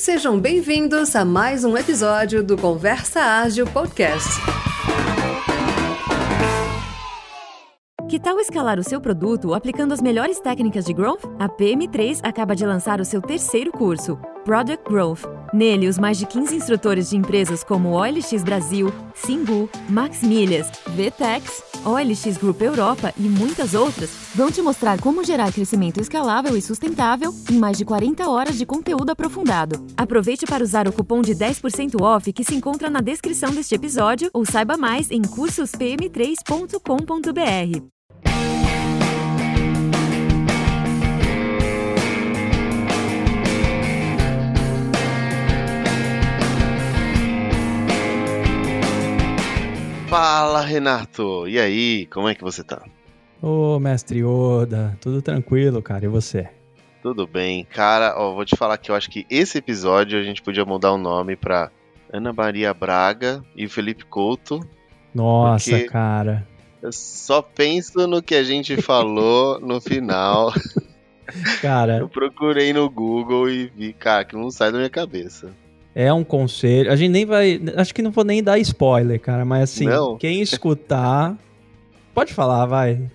Sejam bem-vindos a mais um episódio do Conversa Ágil Podcast. Que tal escalar o seu produto aplicando as melhores técnicas de growth? A PM3 acaba de lançar o seu terceiro curso, Product Growth. Nele, os mais de 15 instrutores de empresas como OLX Brasil, Singu, Max Milhas, VTEX, OLX Group Europa e muitas outras vão te mostrar como gerar crescimento escalável e sustentável em mais de 40 horas de conteúdo aprofundado. Aproveite para usar o cupom de 10% off que se encontra na descrição deste episódio ou saiba mais em cursospm3.com.br. Fala, Renato! E aí, como é que você tá? Ô, mestre Oda, tudo tranquilo, cara, e você? Tudo bem. Cara, ó, vou te falar que eu acho que esse episódio a gente podia mudar o nome pra Ana Maria Braga e Felipe Couto. Nossa, cara. Eu só penso no que a gente falou no final. Cara, Eu procurei no Google e vi, cara, que não sai da minha cabeça. É um conselho. A gente nem vai. Acho que não vou nem dar spoiler, cara, mas assim, Não. quem escutar. Pode falar, vai.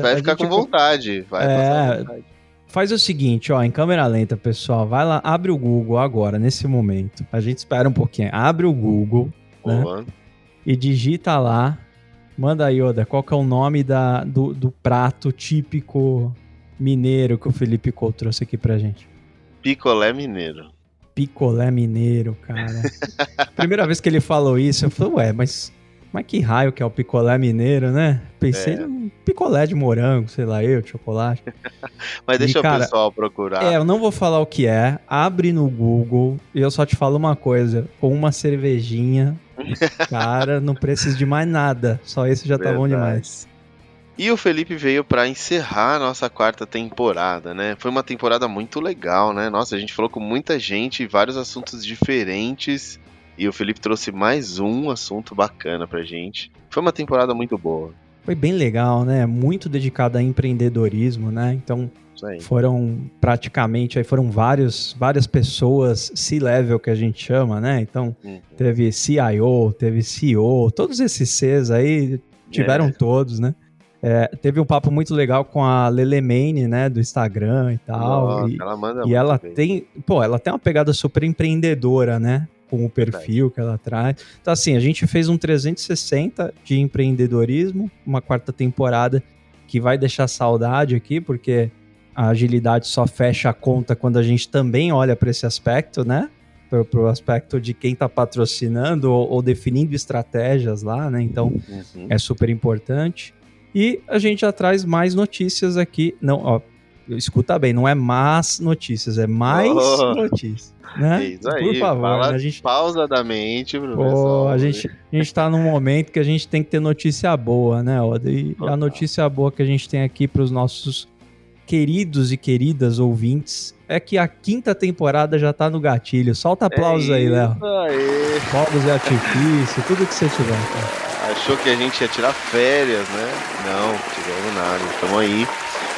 Vai a ficar com vontade. Vai É. vontade. Faz o seguinte, ó, em câmera lenta, pessoal, vai lá, abre o Google agora, nesse momento. A gente espera um pouquinho. Abre o Google né? E digita lá. Manda aí, Oda, qual que é o nome da, do, do prato típico mineiro que o Felipe Couto trouxe aqui pra gente? Picolé mineiro. Picolé mineiro, cara. Primeira vez que ele falou isso, eu falei, ué, mas, mas que raio que é o picolé mineiro, né? Pensei É. num picolé de morango, sei lá, eu, de chocolate. Mas deixa E, cara, o pessoal procurar. É, eu não vou falar o que é, abre no Google e eu só te falo uma coisa, com uma cervejinha, cara, não precisa de mais nada, só esse já tá bom Verdade. demais. E o Felipe veio pra encerrar a nossa quarta temporada, né? Foi uma temporada muito legal, né? Nossa, a gente falou com muita gente, vários assuntos diferentes. E o Felipe trouxe mais um assunto bacana pra gente. Foi uma temporada muito boa. Foi bem legal, né? Muito dedicado a empreendedorismo, né? Então, foram praticamente aí foram vários várias pessoas C-level que a gente chama, né? Então Uhum. teve CIO, teve CEO, todos esses Cs aí tiveram É. todos, né? É, teve um papo muito legal com a Lele Mane, né, do Instagram e tal. Nossa, e ela manda e ela bem. tem, pô, ela tem uma pegada super empreendedora, né? Com o perfil que ela traz. Então, assim, a gente fez um 360 de empreendedorismo, uma quarta temporada que vai deixar saudade aqui, porque a agilidade só fecha a conta quando a gente também olha para esse aspecto, né? Para o aspecto de quem está patrocinando ou, ou definindo estratégias lá, né? Então, Uhum. é super importante. E a gente já traz mais notícias aqui. Não, ó, escuta bem, não é más notícias, é mais Oh. notícias. Né? É isso aí, Por favor, fala a gente, pausadamente pro Pô, pessoal. a gente, a gente tá num momento que a gente tem que ter notícia boa, né, Oda? E a Total. notícia boa que a gente tem aqui para os nossos queridos e queridas ouvintes é que a quinta temporada já tá no gatilho. Solta aplausos aí, Léo. É aí. Fogos e artifício, tudo que você tiver. cara. Achou que a gente ia tirar férias, né? Não, tiramos nada. Estamos aí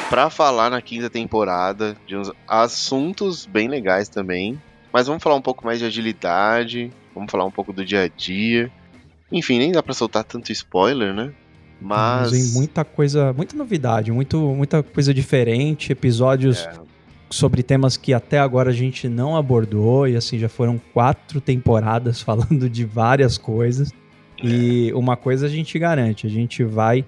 pra falar na quinta temporada de uns assuntos bem legais também. Mas vamos falar um pouco mais de agilidade, vamos falar um pouco do dia a dia. Enfim, nem dá pra soltar tanto spoiler, né? Mas. Vem muita coisa, muita novidade, muito, muita coisa diferente, episódios É, sobre temas que até agora a gente não abordou, e assim, já foram quatro temporadas falando de várias coisas. E uma coisa a gente garante, a gente vai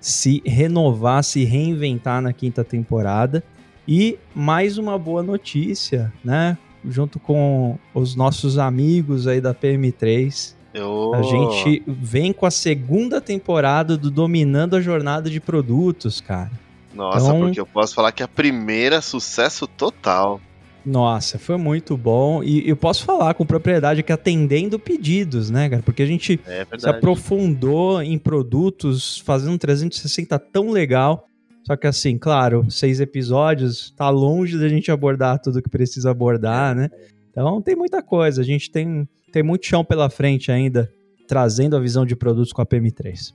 se renovar, se reinventar na quinta temporada. E mais uma boa notícia, né? Junto com os nossos amigos aí da PM3, eu... a gente vem com a segunda temporada do Dominando a Jornada de Produtos, cara. Nossa, Então- porque eu posso falar que a primeira sucesso total. Nossa, foi muito bom. E eu posso falar com propriedade que atendendo pedidos, né, cara? Porque a gente É se aprofundou em produtos, fazendo um 360 tão legal. Só que assim, claro, seis episódios, tá longe da gente abordar tudo que precisa abordar, né? Então tem muita coisa. A gente tem, tem muito chão pela frente ainda, trazendo a visão de produtos com a PM3.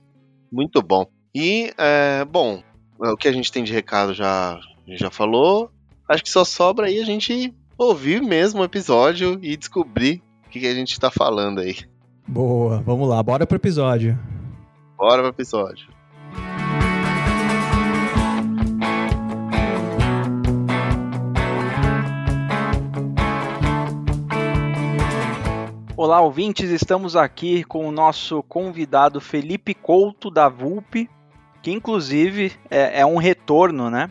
Muito bom. E, é, bom, o que a gente tem de recado já, já falou. Acho que só sobra aí a gente ouvir mesmo o episódio e descobrir o que, que a gente tá falando aí. Boa, vamos lá, bora pro episódio. Bora pro episódio. Olá, ouvintes, estamos aqui com o nosso convidado Felipe Couto da VUP, que inclusive é, é um retorno, né?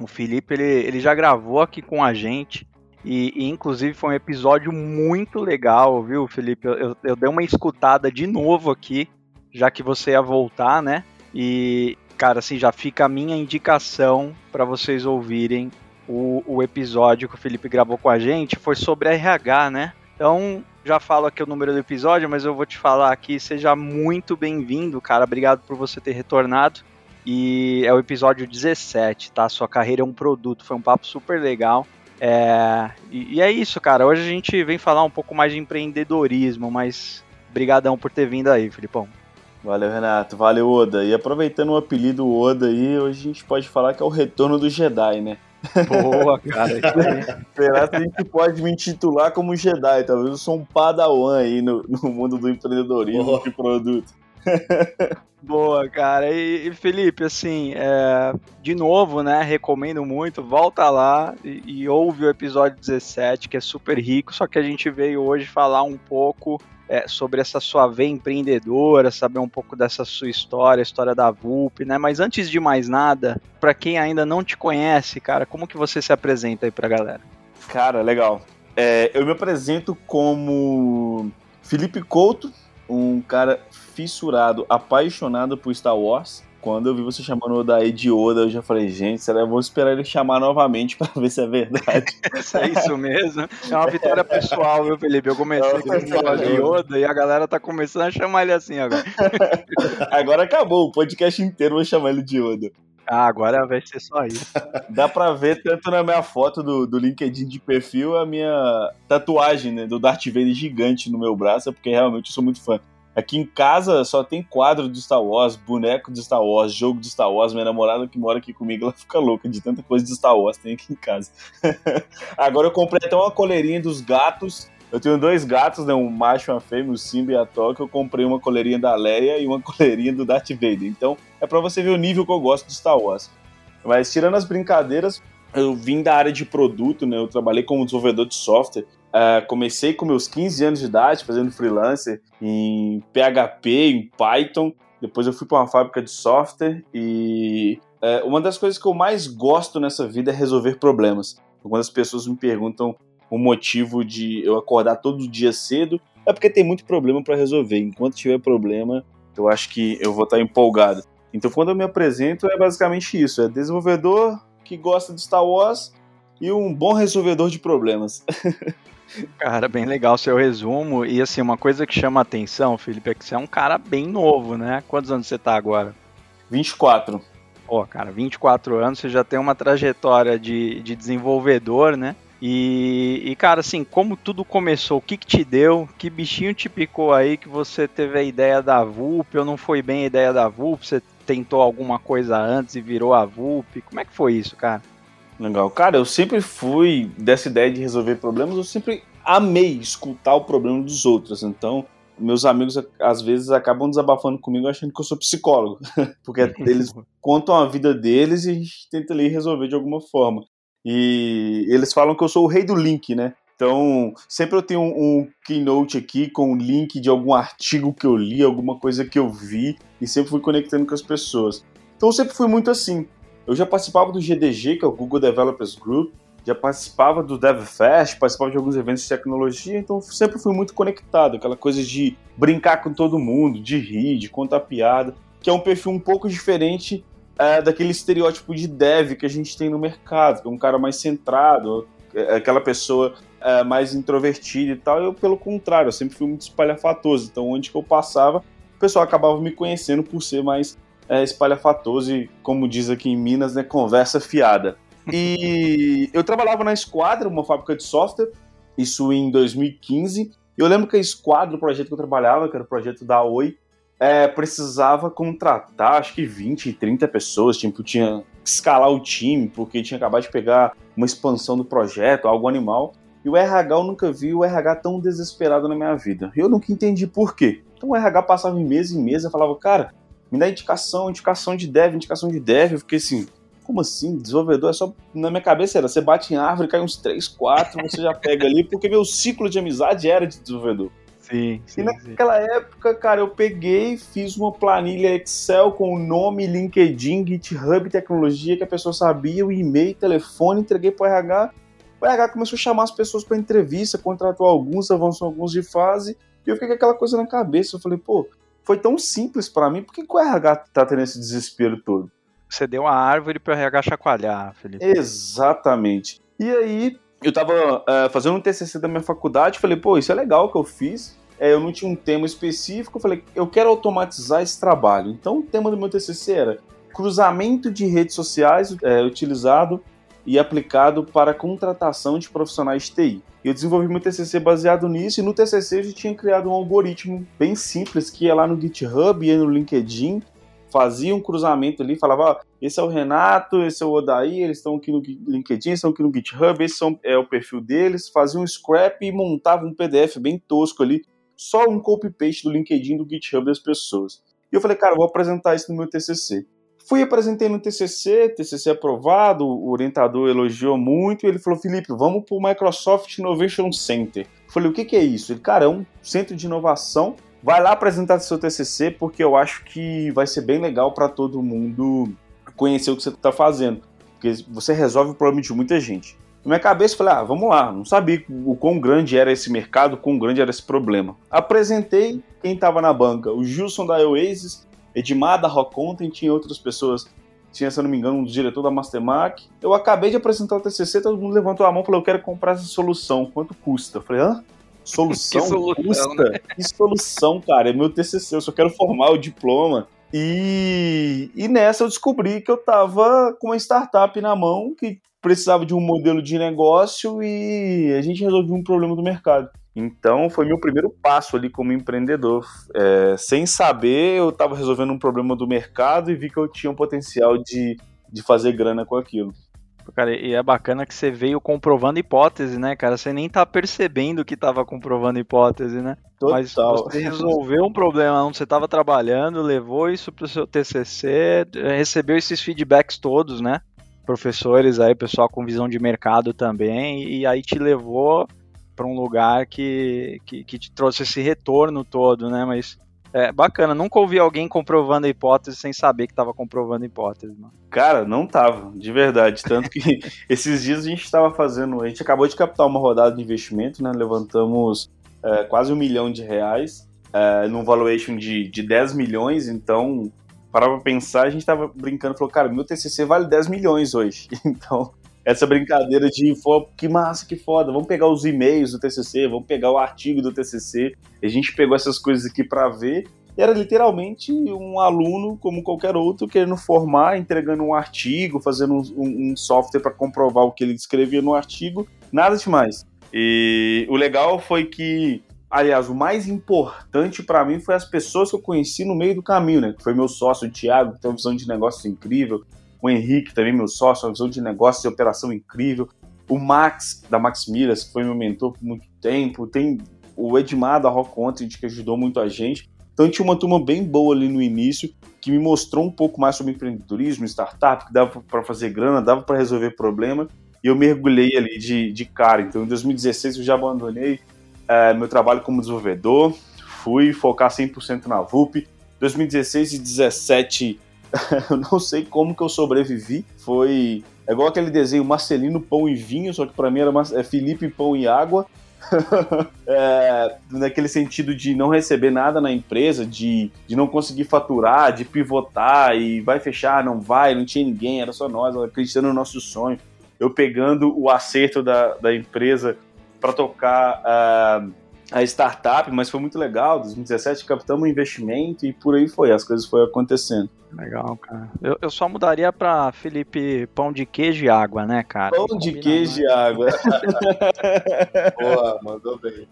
O Felipe ele, ele já gravou aqui com a gente e, e, inclusive foi um episódio muito legal, viu, Felipe? Eu, eu, dei uma escutada de novo aqui, já que você ia voltar, né? E, cara, assim, já fica a minha indicação para vocês ouvirem o, o episódio que o Felipe gravou com a gente. Foi sobre RH, né? Então, já falo aqui o número do episódio, mas eu vou te falar aqui. Seja muito bem-vindo, cara. Obrigado por você ter retornado. E é o episódio 17, tá? Sua carreira é um produto. Foi um papo super legal. É, e, e, é isso, cara. Hoje a gente vem falar um pouco mais de empreendedorismo, mas brigadão por ter vindo aí, Filipão. Valeu, Renato. Valeu, Oda. E aproveitando o apelido Oda aí, hoje a gente pode falar que é o retorno do Jedi, né? Boa, cara. Será que a gente pode me intitular como Jedi? Talvez eu sou um padawan aí no, no mundo do empreendedorismo de produto. Boa, cara. E, e Felipe, assim, é, de novo, né? Recomendo muito. Volta lá e, e, ouve o episódio 17, que é super rico. Só que a gente veio hoje falar um pouco é, sobre essa sua veia empreendedora, saber um pouco dessa sua história, a história da VUP, né? Mas antes de mais nada, para quem ainda não te conhece, cara, como que você se apresenta aí pra galera? Cara, legal. É, eu me apresento como Felipe Couto, um cara fissurado, apaixonado por Star Wars. Quando eu vi você chamando o Odaí de Oda, eu já falei, gente, será eu vou esperar ele chamar novamente para ver se é verdade. é isso mesmo. É uma vitória pessoal, viu, Felipe? Eu comecei com o falar de Oda e a galera tá começando a chamar ele assim agora. agora acabou, o podcast inteiro vou chamar ele de Oda. Ah, agora vai ser só isso. Dá pra ver tanto na minha foto do, do LinkedIn de perfil a minha tatuagem né, do Darth Vader gigante no meu braço, é porque realmente eu sou muito fã. Aqui em casa só tem quadro de Star Wars, boneco de Star Wars, jogo de Star Wars. Minha namorada que mora aqui comigo, ela fica louca de tanta coisa de Star Wars tem aqui em casa. Agora eu comprei até uma coleirinha dos gatos. Eu tenho dois gatos, né, um macho e uma fêmea, o Simba e a Toque. Eu comprei uma coleirinha da Leia e uma coleirinha do Darth Vader. Então é para você ver o nível que eu gosto de Star Wars. Mas tirando as brincadeiras, eu vim da área de produto, né? Eu trabalhei como desenvolvedor de software Uh, comecei com meus 15 anos de idade fazendo freelancer em PHP, em Python. Depois eu fui para uma fábrica de software e uh, uma das coisas que eu mais gosto nessa vida é resolver problemas. Quando as pessoas me perguntam o motivo de eu acordar todo dia cedo, é porque tem muito problema para resolver. Enquanto tiver problema, eu acho que eu vou estar empolgado. Então, quando eu me apresento, é basicamente isso: é desenvolvedor que gosta de Star Wars e um bom resolvedor de problemas. Cara, bem legal o seu resumo. E assim, uma coisa que chama a atenção, Felipe, é que você é um cara bem novo, né? Quantos anos você tá agora? 24. Pô, cara, 24 anos, você já tem uma trajetória de, de desenvolvedor, né? E, e, cara, assim, como tudo começou, o que, que te deu? Que bichinho te picou aí que você teve a ideia da VUP ou não foi bem a ideia da VUP? Você tentou alguma coisa antes e virou a VUP? Como é que foi isso, cara? Legal. Cara, eu sempre fui dessa ideia de resolver problemas, eu sempre amei escutar o problema dos outros. Então, meus amigos às vezes acabam desabafando comigo achando que eu sou psicólogo, porque eles contam a vida deles e a gente tenta ali resolver de alguma forma. E eles falam que eu sou o rei do link, né? Então, sempre eu tenho um, um keynote aqui com um link de algum artigo que eu li, alguma coisa que eu vi, e sempre fui conectando com as pessoas. Então, eu sempre fui muito assim. Eu já participava do GDG, que é o Google Developers Group, já participava do DevFest, participava de alguns eventos de tecnologia, então sempre fui muito conectado, aquela coisa de brincar com todo mundo, de rir, de contar piada, que é um perfil um pouco diferente é, daquele estereótipo de dev que a gente tem no mercado, que é um cara mais centrado, é, aquela pessoa é, mais introvertida e tal. Eu, pelo contrário, eu sempre fui muito espalhafatoso, então onde que eu passava, o pessoal acabava me conhecendo por ser mais é, espalhafatoso e, como diz aqui em Minas, né, conversa fiada. E eu trabalhava na Esquadra, uma fábrica de software, isso em 2015. E eu lembro que a Esquadra, o projeto que eu trabalhava, que era o projeto da Oi, é, precisava contratar acho que 20, 30 pessoas. Tipo, tinha escalar o time, porque tinha acabado de pegar uma expansão do projeto, algo animal. E o RH eu nunca vi o RH tão desesperado na minha vida. Eu nunca entendi por quê. Então o RH passava em mesa em mesa e falava, cara, me dá indicação, indicação de dev, indicação de dev. Eu fiquei assim, como assim? Desenvolvedor é só. Na minha cabeça era, você bate em árvore, cai uns 3, 4, você já pega ali, porque meu ciclo de amizade era de desenvolvedor. Sim, sim. E naquela sim. época, cara, eu peguei, fiz uma planilha Excel com o nome, LinkedIn, GitHub, tecnologia que a pessoa sabia, o e-mail, telefone, entreguei para o RH. O RH começou a chamar as pessoas para entrevista, contratou alguns, avançou alguns de fase, e eu fiquei com aquela coisa na cabeça. Eu falei, pô, foi tão simples para mim, por que, o RH tá tendo esse desespero todo? Você deu a árvore para o RH chacoalhar, Felipe. Exatamente. E aí, eu tava uh, fazendo um TCC da minha faculdade, falei, pô, isso é legal que eu fiz. É, eu não tinha um tema específico, falei, eu quero automatizar esse trabalho. Então, o tema do meu TCC era cruzamento de redes sociais é, utilizado e aplicado para contratação de profissionais de TI. Eu desenvolvi meu TCC baseado nisso, e no TCC eu já tinha criado um algoritmo bem simples que ia lá no GitHub, ia no LinkedIn, fazia um cruzamento ali, falava, ó, esse é o Renato, esse é o Odaí, eles estão aqui no LinkedIn, estão aqui no GitHub, esse é o perfil deles, fazia um scrap e montava um PDF bem tosco ali, só um copy-paste do LinkedIn do GitHub das pessoas. E eu falei, cara, eu vou apresentar isso no meu TCC. Fui apresentei no TCC, TCC aprovado, o orientador elogiou muito e ele falou, Felipe, vamos para o Microsoft Innovation Center. Eu falei, o que, que é isso? Ele, cara, é um centro de inovação Vai lá apresentar seu TCC, porque eu acho que vai ser bem legal para todo mundo conhecer o que você está fazendo. Porque você resolve o problema de muita gente. Na minha cabeça, falei, ah, vamos lá. Não sabia o quão grande era esse mercado, o quão grande era esse problema. Apresentei quem estava na banca. O Gilson da Oasis, Edmar da Rock Content e outras pessoas. Tinha, se eu não me engano, um diretor da Mastermark. Eu acabei de apresentar o TCC, todo mundo levantou a mão e falou, eu quero comprar essa solução. Quanto custa? Eu falei, hã? Solução, que solução custa? Né? Que solução, cara? É meu TCC, eu só quero formar o diploma. E, e nessa eu descobri que eu tava com uma startup na mão que precisava de um modelo de negócio e a gente resolveu um problema do mercado. Então foi meu primeiro passo ali como empreendedor. É, sem saber, eu estava resolvendo um problema do mercado e vi que eu tinha um potencial de, de fazer grana com aquilo. Cara, e é bacana que você veio comprovando hipótese, né, cara? Você nem tá percebendo que tava comprovando hipótese, né? Total. Mas você resolveu um problema onde você estava trabalhando, levou isso pro seu TCC, recebeu esses feedbacks todos, né? Professores aí, pessoal com visão de mercado também, e aí te levou para um lugar que, que, que te trouxe esse retorno todo, né? Mas é bacana, nunca ouvi alguém comprovando a hipótese sem saber que estava comprovando a hipótese, mano. Cara, não tava, de verdade. Tanto que esses dias a gente estava fazendo. A gente acabou de captar uma rodada de investimento, né? Levantamos é, quase um milhão de reais é, num valuation de, de 10 milhões, então. Para pensar, a gente tava brincando, falou, cara, meu TCC vale 10 milhões hoje. Então, essa brincadeira de que massa, que foda, vamos pegar os e-mails do TCC, vamos pegar o artigo do TCC. A gente pegou essas coisas aqui para ver. E era literalmente um aluno, como qualquer outro, querendo formar, entregando um artigo, fazendo um, um software para comprovar o que ele escrevia no artigo, nada demais. E o legal foi que, aliás, o mais importante para mim foi as pessoas que eu conheci no meio do caminho, né? Que foi meu sócio, o Thiago, que tem uma visão de negócio incrível, o Henrique, também meu sócio, uma visão de negócio e operação incrível. O Max, da Max Miras, que foi meu mentor por muito tempo. Tem o Edmar, da Rock Content, que ajudou muito a gente. Então tinha uma turma bem boa ali no início, que me mostrou um pouco mais sobre empreendedorismo, startup, que dava para fazer grana, dava para resolver problema. E eu mergulhei ali de, de cara. Então em 2016 eu já abandonei é, meu trabalho como desenvolvedor, fui focar 100% na VUP. 2016 e 2017 eu não sei como que eu sobrevivi. Foi é igual aquele desenho Marcelino Pão e Vinho, só que para mim era é Felipe Pão e Água. é, naquele sentido de não receber nada na empresa, de, de não conseguir faturar, de pivotar e vai fechar, não vai, não tinha ninguém, era só nós, acreditando no nosso sonho. Eu pegando o acerto da, da empresa para tocar. Uh, a startup, mas foi muito legal. 2017 captamos um investimento e por aí foi, as coisas foram acontecendo. Legal, cara. Eu, eu só mudaria para Felipe pão de queijo e água, né, cara? Pão de queijo e água. Boa, mandou bem.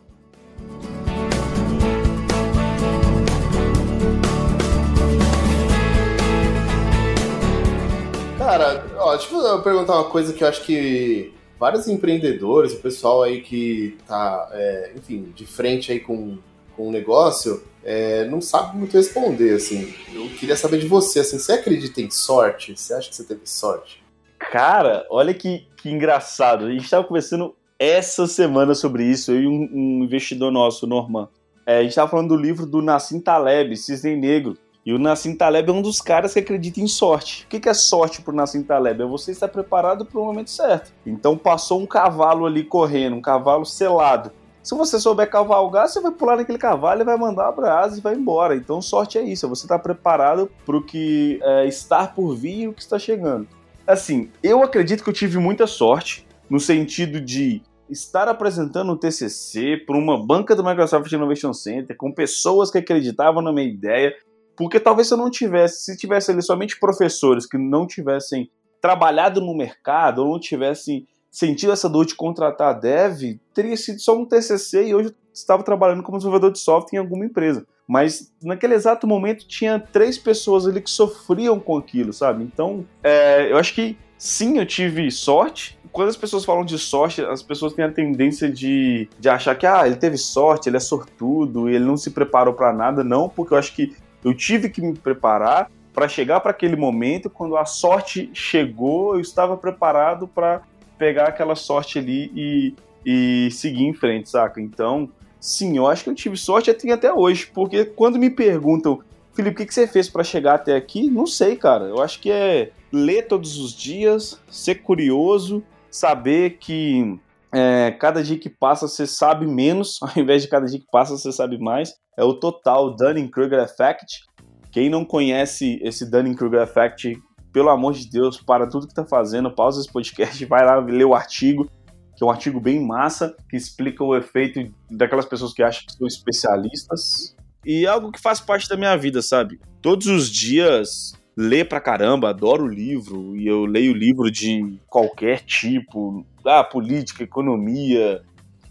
Cara, ó, deixa eu perguntar uma coisa que eu acho que vários empreendedores, o pessoal aí que tá, é, enfim, de frente aí com, com o negócio, é, não sabe muito responder, assim. Eu queria saber de você, assim, você acredita em sorte? Você acha que você teve sorte? Cara, olha que, que engraçado. A gente estava conversando essa semana sobre isso, eu e um, um investidor nosso, Norman. É, a gente estava falando do livro do Nassim Taleb, Cisne Negro. E o Nassim Taleb é um dos caras que acredita em sorte. O que é sorte pro Nassim Taleb? É você estar preparado para o momento certo. Então passou um cavalo ali correndo, um cavalo selado. Se você souber cavalgar, você vai pular naquele cavalo e vai mandar a brasa e vai embora. Então sorte é isso, é você estar preparado para o que é, estar por vir e o que está chegando. Assim, eu acredito que eu tive muita sorte no sentido de estar apresentando um TCC para uma banca do Microsoft Innovation Center com pessoas que acreditavam na minha ideia, porque talvez se eu não tivesse, se tivesse ali somente professores que não tivessem trabalhado no mercado ou não tivessem sentido essa dor de contratar dev, teria sido só um TCC e hoje eu estava trabalhando como desenvolvedor de software em alguma empresa. Mas naquele exato momento tinha três pessoas ali que sofriam com aquilo, sabe? Então, é, eu acho que sim, eu tive sorte. Quando as pessoas falam de sorte, as pessoas têm a tendência de, de achar que ah, ele teve sorte, ele é sortudo, ele não se preparou para nada. Não, porque eu acho que eu tive que me preparar para chegar para aquele momento. Quando a sorte chegou, eu estava preparado para pegar aquela sorte ali e, e seguir em frente, saca? Então, sim, eu acho que eu tive sorte até, até hoje, porque quando me perguntam, Felipe, o que, que você fez para chegar até aqui? Não sei, cara. Eu acho que é ler todos os dias, ser curioso, saber que é, cada dia que passa você sabe menos, ao invés de cada dia que passa você sabe mais. É o total Dunning-Kruger Effect. Quem não conhece esse Dunning-Kruger Effect, pelo amor de Deus, para tudo que está fazendo, pausa esse podcast, vai lá ler o artigo, que é um artigo bem massa, que explica o efeito daquelas pessoas que acham que são especialistas. E é algo que faz parte da minha vida, sabe? Todos os dias ler pra caramba, adoro livro, e eu leio livro de qualquer tipo, ah, política, economia.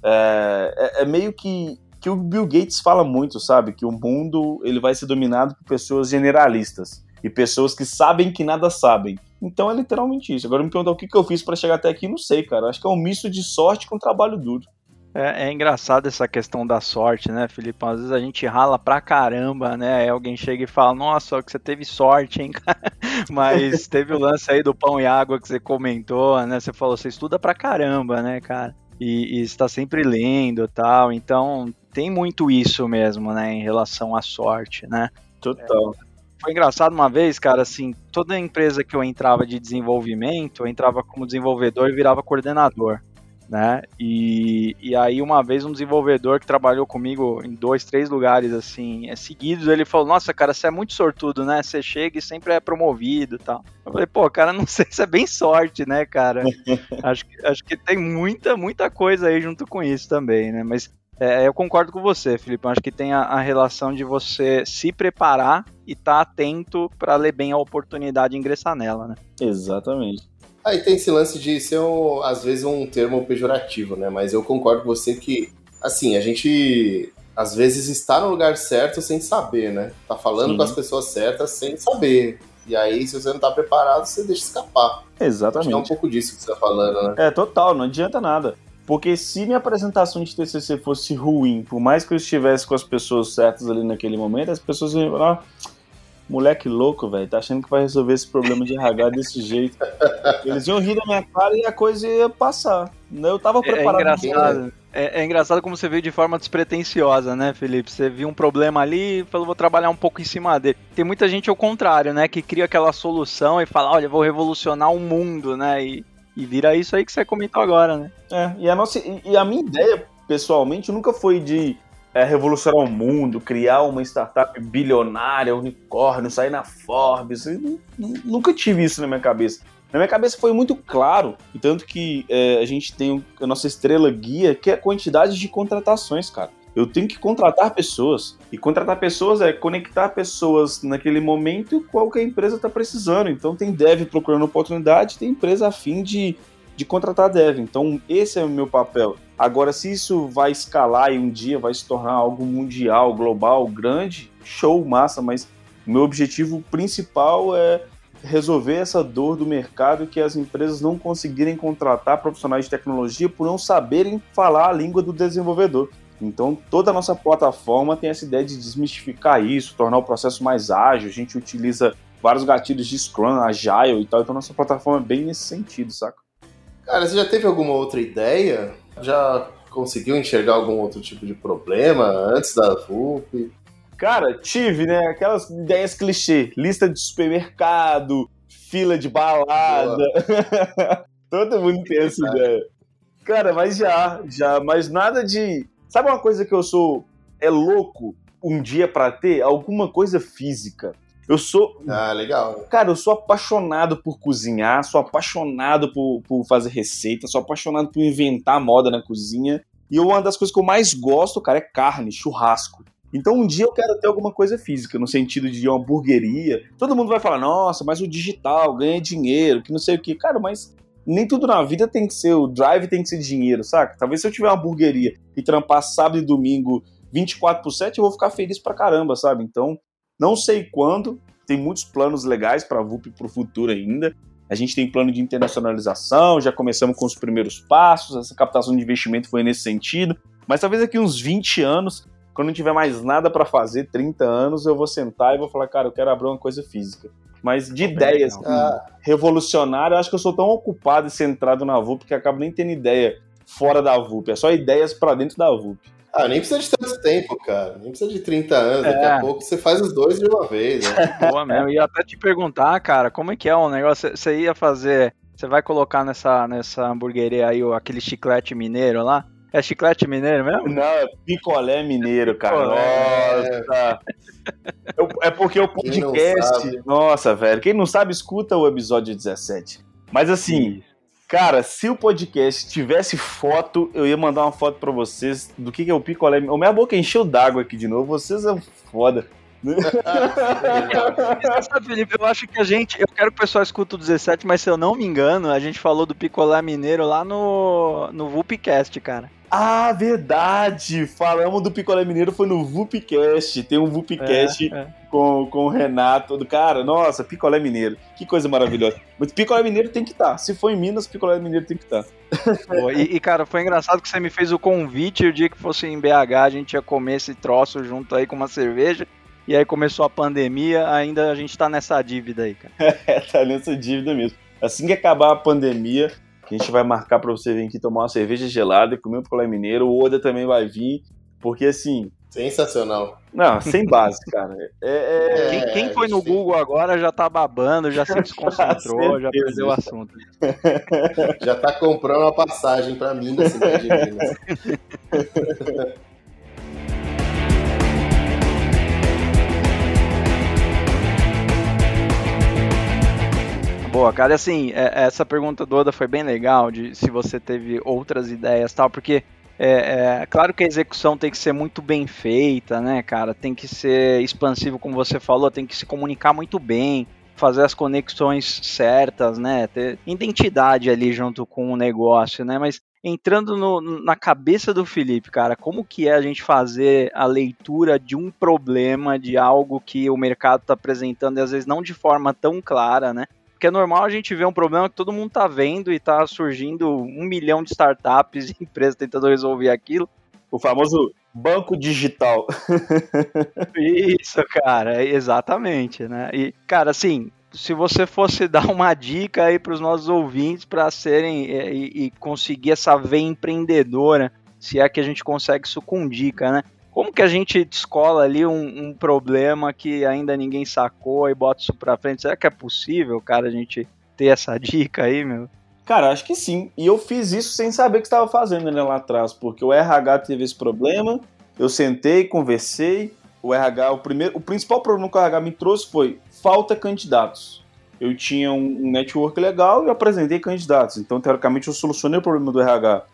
É, é, é, meio que, que o Bill Gates fala muito, sabe? Que o mundo ele vai ser dominado por pessoas generalistas e pessoas que sabem que nada sabem. Então é literalmente isso. Agora me perguntar o que, que eu fiz para chegar até aqui, não sei, cara. Acho que é um misto de sorte com trabalho duro. É, é, engraçado essa questão da sorte, né, Felipe? Às vezes a gente rala pra caramba, né? Aí alguém chega e fala, nossa, que você teve sorte, hein, cara? Mas teve o lance aí do pão e água que você comentou, né? Você falou, você estuda pra caramba, né, cara? E, e está sempre lendo tal. Então tem muito isso mesmo, né, em relação à sorte, né? Total. É, foi engraçado uma vez, cara, assim, toda empresa que eu entrava de desenvolvimento, eu entrava como desenvolvedor e virava coordenador, né? E, e aí uma vez um desenvolvedor que trabalhou comigo em dois, três lugares, assim, é, seguidos, ele falou, nossa, cara, você é muito sortudo, né? Você chega e sempre é promovido e tal. Eu falei, pô, cara, não sei se é bem sorte, né, cara? acho, que, acho que tem muita, muita coisa aí junto com isso também, né? Mas é, eu concordo com você, Felipe. Eu acho que tem a, a, relação de você se preparar e estar tá atento para ler bem a oportunidade de ingressar nela, né? Exatamente. Aí tem esse lance de ser, um, às vezes, um termo pejorativo, né? Mas eu concordo com você que, assim, a gente às vezes está no lugar certo sem saber, né? Tá falando Sim. com as pessoas certas sem saber. E aí, se você não tá preparado, você deixa escapar. Exatamente. Acho que é um pouco disso que você tá falando, né? É, total, não adianta nada. Porque se minha apresentação de TCC fosse ruim, por mais que eu estivesse com as pessoas certas ali naquele momento, as pessoas iam falar, ah, moleque louco, velho, tá achando que vai resolver esse problema de RH desse jeito. Eles iam rir da minha cara e a coisa ia passar. Eu tava é, é preparado. É engraçado. É, é, engraçado como você veio de forma despretensiosa, né, Felipe? Você viu um problema ali e falou, vou trabalhar um pouco em cima dele. Tem muita gente ao contrário, né, que cria aquela solução e fala, olha, vou revolucionar o mundo, né, e e vira isso aí que você comentou agora, né? É, e a, nossa, e a minha ideia, pessoalmente, nunca foi de é, revolucionar o mundo, criar uma startup bilionária, unicórnio, sair na Forbes. nunca tive isso na minha cabeça. Na minha cabeça foi muito claro, e tanto que é, a gente tem a nossa estrela guia, que é a quantidade de contratações, cara. Eu tenho que contratar pessoas. E contratar pessoas é conectar pessoas naquele momento qual que a empresa está precisando. Então tem dev procurando oportunidade, tem empresa a fim de, de contratar dev. Então esse é o meu papel. Agora, se isso vai escalar e um dia vai se tornar algo mundial, global, grande, show, massa, mas meu objetivo principal é resolver essa dor do mercado que as empresas não conseguirem contratar profissionais de tecnologia por não saberem falar a língua do desenvolvedor. Então, toda a nossa plataforma tem essa ideia de desmistificar isso, tornar o processo mais ágil. A gente utiliza vários gatilhos de Scrum, Agile e tal. Então, nossa plataforma é bem nesse sentido, saca? Cara, você já teve alguma outra ideia? Já conseguiu enxergar algum outro tipo de problema antes da VUP? Cara, tive, né? Aquelas ideias clichê. Lista de supermercado, fila de balada. Todo mundo tem essa ideia. Cara, mas já, já. Mas nada de. Sabe uma coisa que eu sou. É louco um dia para ter? Alguma coisa física. Eu sou. Ah, legal. Cara, eu sou apaixonado por cozinhar, sou apaixonado por, por fazer receita, sou apaixonado por inventar moda na cozinha. E uma das coisas que eu mais gosto, cara, é carne, churrasco. Então um dia eu quero ter alguma coisa física, no sentido de uma hamburgueria. Todo mundo vai falar, nossa, mas o digital ganha dinheiro, que não sei o que. Cara, mas nem tudo na vida tem que ser, o drive tem que ser dinheiro, saca? Talvez se eu tiver uma hamburgueria e trampar sábado e domingo 24 por 7, eu vou ficar feliz pra caramba, sabe? Então, não sei quando, tem muitos planos legais para a VUP para o futuro ainda. A gente tem plano de internacionalização, já começamos com os primeiros passos, essa captação de investimento foi nesse sentido. Mas talvez daqui uns 20 anos, quando não tiver mais nada para fazer, 30 anos, eu vou sentar e vou falar, cara, eu quero abrir uma coisa física. Mas de ideias ah, revolucionárias, eu acho que eu sou tão ocupado e centrado na VUP que acabo nem tendo ideia fora da VUP. É só ideias para dentro da VUP. Ah, nem precisa de tanto tempo, cara. Nem precisa de 30 anos. É. Daqui a pouco você faz os dois de uma vez. Né? Boa mesmo. E até te perguntar, cara, como é que é o negócio? Você ia fazer. Você vai colocar nessa, nessa hamburgueria aí aquele chiclete mineiro lá? É chiclete mineiro mesmo? Não, é picolé mineiro, cara. Nossa. é porque o podcast. Nossa, velho. Quem não sabe, escuta o episódio 17. Mas assim, Cara, se o podcast tivesse foto, eu ia mandar uma foto para vocês do que, que é o picolé. O minha boca encheu d'água aqui de novo. Vocês é foda. sabe, Felipe, eu acho que a gente. Eu quero que o pessoal escuta o 17, mas se eu não me engano, a gente falou do picolé mineiro lá no, no Vupcast, cara. Ah, verdade! Falamos do picolé mineiro, foi no Vupcast. Tem um Vupcast é, é. Com, com o Renato. Do cara, nossa, picolé mineiro. Que coisa maravilhosa. Mas picolé mineiro tem que estar. Tá. Se for em Minas, picolé mineiro tem que estar. Tá. e, e, cara, foi engraçado que você me fez o convite o dia que fosse em BH, a gente ia comer esse troço junto aí com uma cerveja. E aí começou a pandemia, ainda a gente tá nessa dívida aí, cara. é, tá nessa dívida mesmo. Assim que acabar a pandemia, a gente vai marcar para você vir aqui tomar uma cerveja gelada e comer um picolé mineiro. O Oda também vai vir, porque assim. Sensacional. Não, sem base, cara. É, é... Quem, quem, foi no Google agora já tá babando, já se desconcentrou, já perdeu o assunto. já tá comprando uma passagem para mim na cidade de Minas. Boa, cara, assim, é, essa pergunta toda foi bem legal, de se você teve outras ideias tal, porque é, é, claro que a execução tem que ser muito bem feita, né, cara? Tem que ser expansivo, como você falou, tem que se comunicar muito bem, fazer as conexões certas, né? Ter identidade ali junto com o negócio, né? Mas entrando no, na cabeça do Felipe, cara, como que é a gente fazer a leitura de um problema, de algo que o mercado está apresentando, e às vezes não de forma tão clara, né? Porque é normal a gente ver um problema que todo mundo tá vendo e tá surgindo um milhão de startups e empresas tentando resolver aquilo. O famoso banco digital. Isso, cara, exatamente, né? E, cara, assim, se você fosse dar uma dica aí para os nossos ouvintes para serem e, e, conseguir essa veia empreendedora, se é que a gente consegue isso com dica, né? Como que a gente descola ali um, um, problema que ainda ninguém sacou e bota isso pra frente? Será que é possível, cara, a gente ter essa dica aí, meu? Cara, acho que sim. E eu fiz isso sem saber o que estava fazendo né, lá atrás, porque o RH teve esse problema, eu sentei, conversei, o RH, o primeiro, o principal problema que o RH me trouxe foi falta candidatos. Eu tinha um network legal e apresentei candidatos. Então, teoricamente, eu solucionei o problema do RH.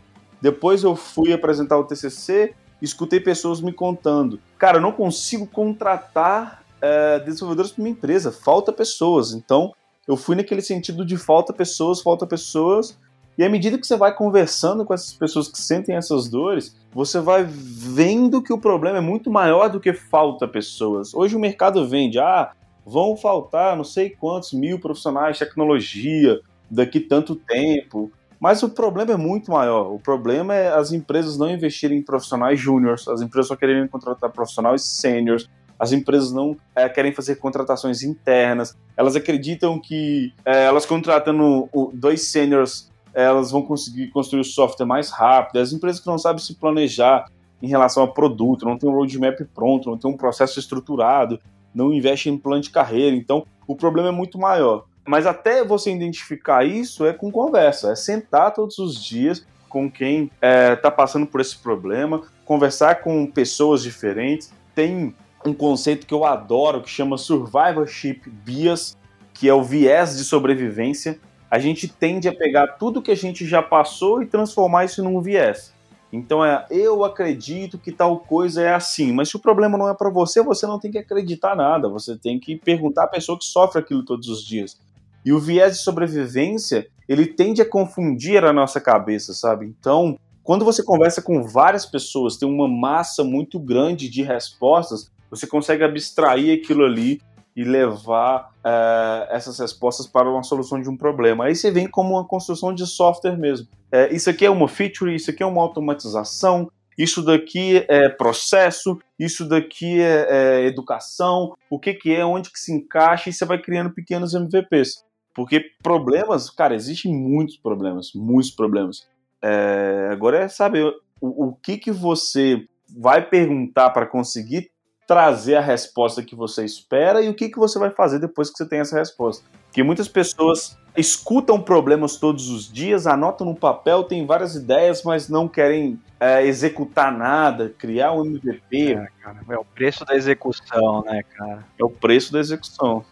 Depois eu fui apresentar o TCC, escutei pessoas me contando, cara, eu não consigo contratar é, desenvolvedores para minha empresa, falta pessoas. Então, eu fui naquele sentido de falta pessoas, falta pessoas. E à medida que você vai conversando com essas pessoas que sentem essas dores, você vai vendo que o problema é muito maior do que falta pessoas. Hoje o mercado vende, ah, vão faltar não sei quantos mil profissionais de tecnologia daqui tanto tempo. Mas o problema é muito maior. O problema é as empresas não investirem em profissionais júniores, as empresas só querem contratar profissionais sêniores, as empresas não é, querem fazer contratações internas, elas acreditam que é, elas contratando dois sêniores elas vão conseguir construir o software mais rápido. As empresas que não sabem se planejar em relação ao produto, não tem um roadmap pronto, não tem um processo estruturado, não investem em plano de carreira. Então, o problema é muito maior. Mas até você identificar isso é com conversa, é sentar todos os dias com quem está é, tá passando por esse problema, conversar com pessoas diferentes. Tem um conceito que eu adoro que chama Survivorship Bias, que é o viés de sobrevivência. A gente tende a pegar tudo que a gente já passou e transformar isso num viés. Então é, eu acredito que tal coisa é assim, mas se o problema não é para você, você não tem que acreditar nada, você tem que perguntar à pessoa que sofre aquilo todos os dias. E o viés de sobrevivência, ele tende a confundir a nossa cabeça, sabe? Então, quando você conversa com várias pessoas, tem uma massa muito grande de respostas, você consegue abstrair aquilo ali e levar uh, essas respostas para uma solução de um problema. Aí você vem como uma construção de software mesmo. É, isso aqui é uma feature, isso aqui é uma automatização, isso daqui é processo, isso daqui é, é educação, o que, que é, onde que se encaixa, e você vai criando pequenos MVPs. Porque problemas, cara, existem muitos problemas, muitos problemas. É, agora é saber o, o que, que você vai perguntar para conseguir trazer a resposta que você espera e o que, que você vai fazer depois que você tem essa resposta. Porque muitas pessoas escutam problemas todos os dias, anotam no papel, têm várias ideias, mas não querem é, executar nada, criar um MVP. É, cara, é o preço da execução, né, cara? É o preço da execução.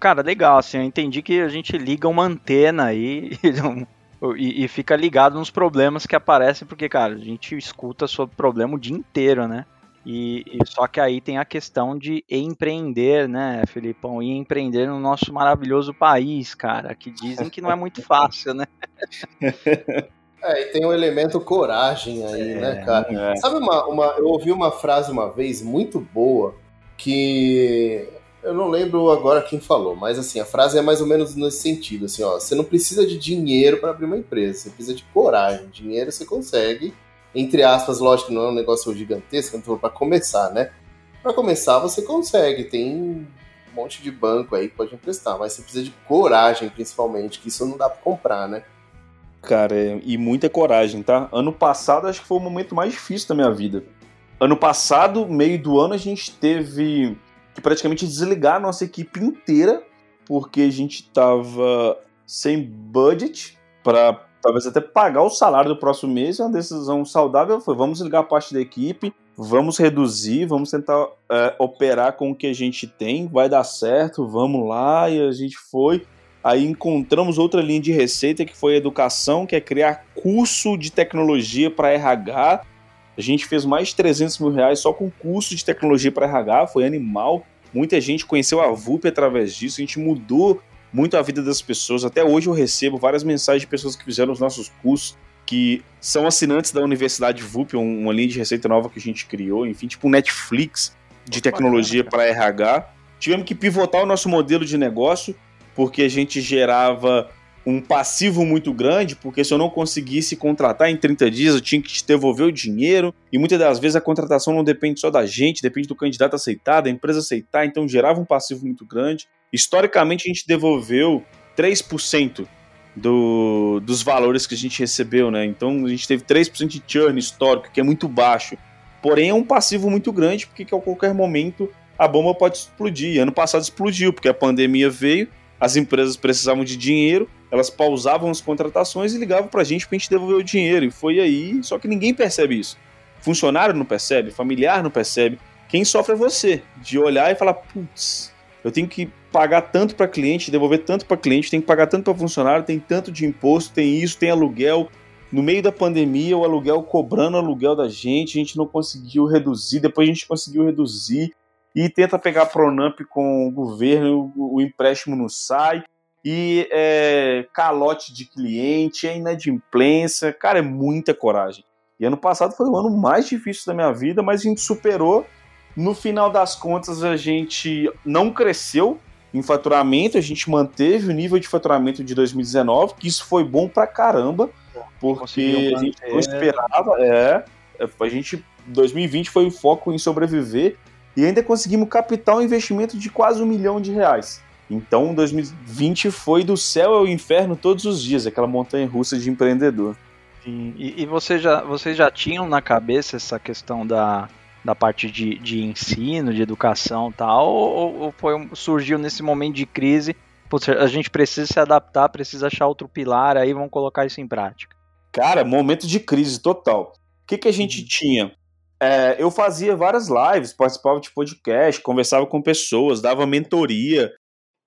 Cara, legal, assim, eu entendi que a gente liga uma antena aí e, e, fica ligado nos problemas que aparecem, porque, cara, a gente escuta sobre problema o dia inteiro, né? E, e, só que aí tem a questão de empreender, né, Felipão? E empreender no nosso maravilhoso país, cara, que dizem que não é muito fácil, né? É, e tem o um elemento coragem aí, é, né, cara? É. Sabe uma, uma. Eu ouvi uma frase uma vez muito boa que eu não lembro agora quem falou, mas assim, a frase é mais ou menos nesse sentido, assim, ó, você não precisa de dinheiro para abrir uma empresa, você precisa de coragem. Dinheiro você consegue, entre aspas, lógico, não é um negócio gigantesco, então para começar, né? Para começar você consegue, tem um monte de banco aí que pode emprestar, mas você precisa de coragem, principalmente, que isso não dá para comprar, né? Cara, é, e muita coragem, tá? Ano passado acho que foi o momento mais difícil da minha vida. Ano passado, meio do ano, a gente teve que praticamente desligar a nossa equipe inteira, porque a gente tava sem budget para talvez até pagar o salário do próximo mês. Uma decisão saudável foi: vamos desligar a parte da equipe, vamos reduzir, vamos tentar é, operar com o que a gente tem, vai dar certo, vamos lá. E a gente foi. Aí encontramos outra linha de receita que foi educação, que é criar curso de tecnologia para RH a gente fez mais de 300 mil reais só com curso de tecnologia para RH, foi animal. Muita gente conheceu a VUP através disso, a gente mudou muito a vida das pessoas. Até hoje eu recebo várias mensagens de pessoas que fizeram os nossos cursos, que são assinantes da Universidade VUP, uma linha de receita nova que a gente criou, enfim, tipo um Netflix de tecnologia para RH. Tivemos que pivotar o nosso modelo de negócio, porque a gente gerava um passivo muito grande, porque se eu não conseguisse contratar em 30 dias, eu tinha que te devolver o dinheiro, e muitas das vezes a contratação não depende só da gente, depende do candidato aceitar, da empresa aceitar, então gerava um passivo muito grande. Historicamente, a gente devolveu 3% do, dos valores que a gente recebeu, né? Então a gente teve 3% de churn histórico, que é muito baixo. Porém, é um passivo muito grande, porque a qualquer momento a bomba pode explodir. Ano passado explodiu, porque a pandemia veio, as empresas precisavam de dinheiro, elas pausavam as contratações e ligavam pra gente pra gente devolver o dinheiro. E foi aí, só que ninguém percebe isso. Funcionário não percebe, familiar não percebe. Quem sofre é você, de olhar e falar, putz, eu tenho que pagar tanto para cliente, devolver tanto para cliente, tenho que pagar tanto para funcionário, tem tanto de imposto, tem isso, tem aluguel. No meio da pandemia, o aluguel cobrando o aluguel da gente, a gente não conseguiu reduzir, depois a gente conseguiu reduzir e tenta pegar Pronamp com o governo, o empréstimo não sai e é, calote de cliente, é inadimplência, cara, é muita coragem. E ano passado foi o ano mais difícil da minha vida, mas a gente superou No final das contas, a gente não cresceu em faturamento, a gente manteve o nível de faturamento de 2019, que isso foi bom pra caramba, porque a gente não esperava, é, a gente 2020 foi o foco em sobreviver e ainda conseguimos captar um investimento de quase um milhão de reais. Então 2020 foi do céu ao inferno todos os dias, aquela montanha russa de empreendedor. Sim. E, e você já, vocês já tinham na cabeça essa questão da, da parte de, de ensino, de educação e tal, ou, ou foi, surgiu nesse momento de crise? A gente precisa se adaptar, precisa achar outro pilar, aí vamos colocar isso em prática. Cara, momento de crise total. O que, que a gente uhum. tinha? É, eu fazia várias lives, participava de podcast, conversava com pessoas, dava mentoria.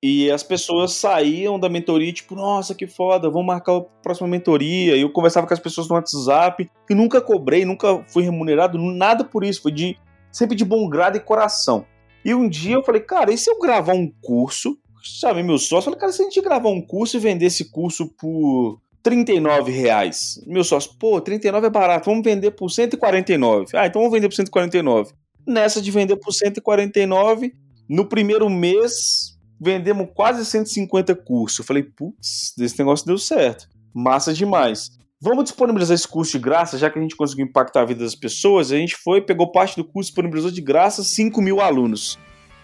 E as pessoas saíam da mentoria, tipo, nossa, que foda, vamos marcar a próxima mentoria. Eu conversava com as pessoas no WhatsApp e nunca cobrei, nunca fui remunerado, nada por isso. Foi de sempre de bom grado e coração. E um dia eu falei, cara, e se eu gravar um curso? Chamei meu sócio, falei, cara, se a gente gravar um curso e vender esse curso por 39 reais. Meu sócio, pô, 39 é barato, vamos vender por 149. Ah, então vamos vender por 149. Nessa de vender por 149, no primeiro mês vendemos quase 150 cursos. Eu falei, putz, esse negócio deu certo. Massa demais. Vamos disponibilizar esse curso de graça, já que a gente conseguiu impactar a vida das pessoas. A gente foi, pegou parte do curso, disponibilizou de graça 5 mil alunos.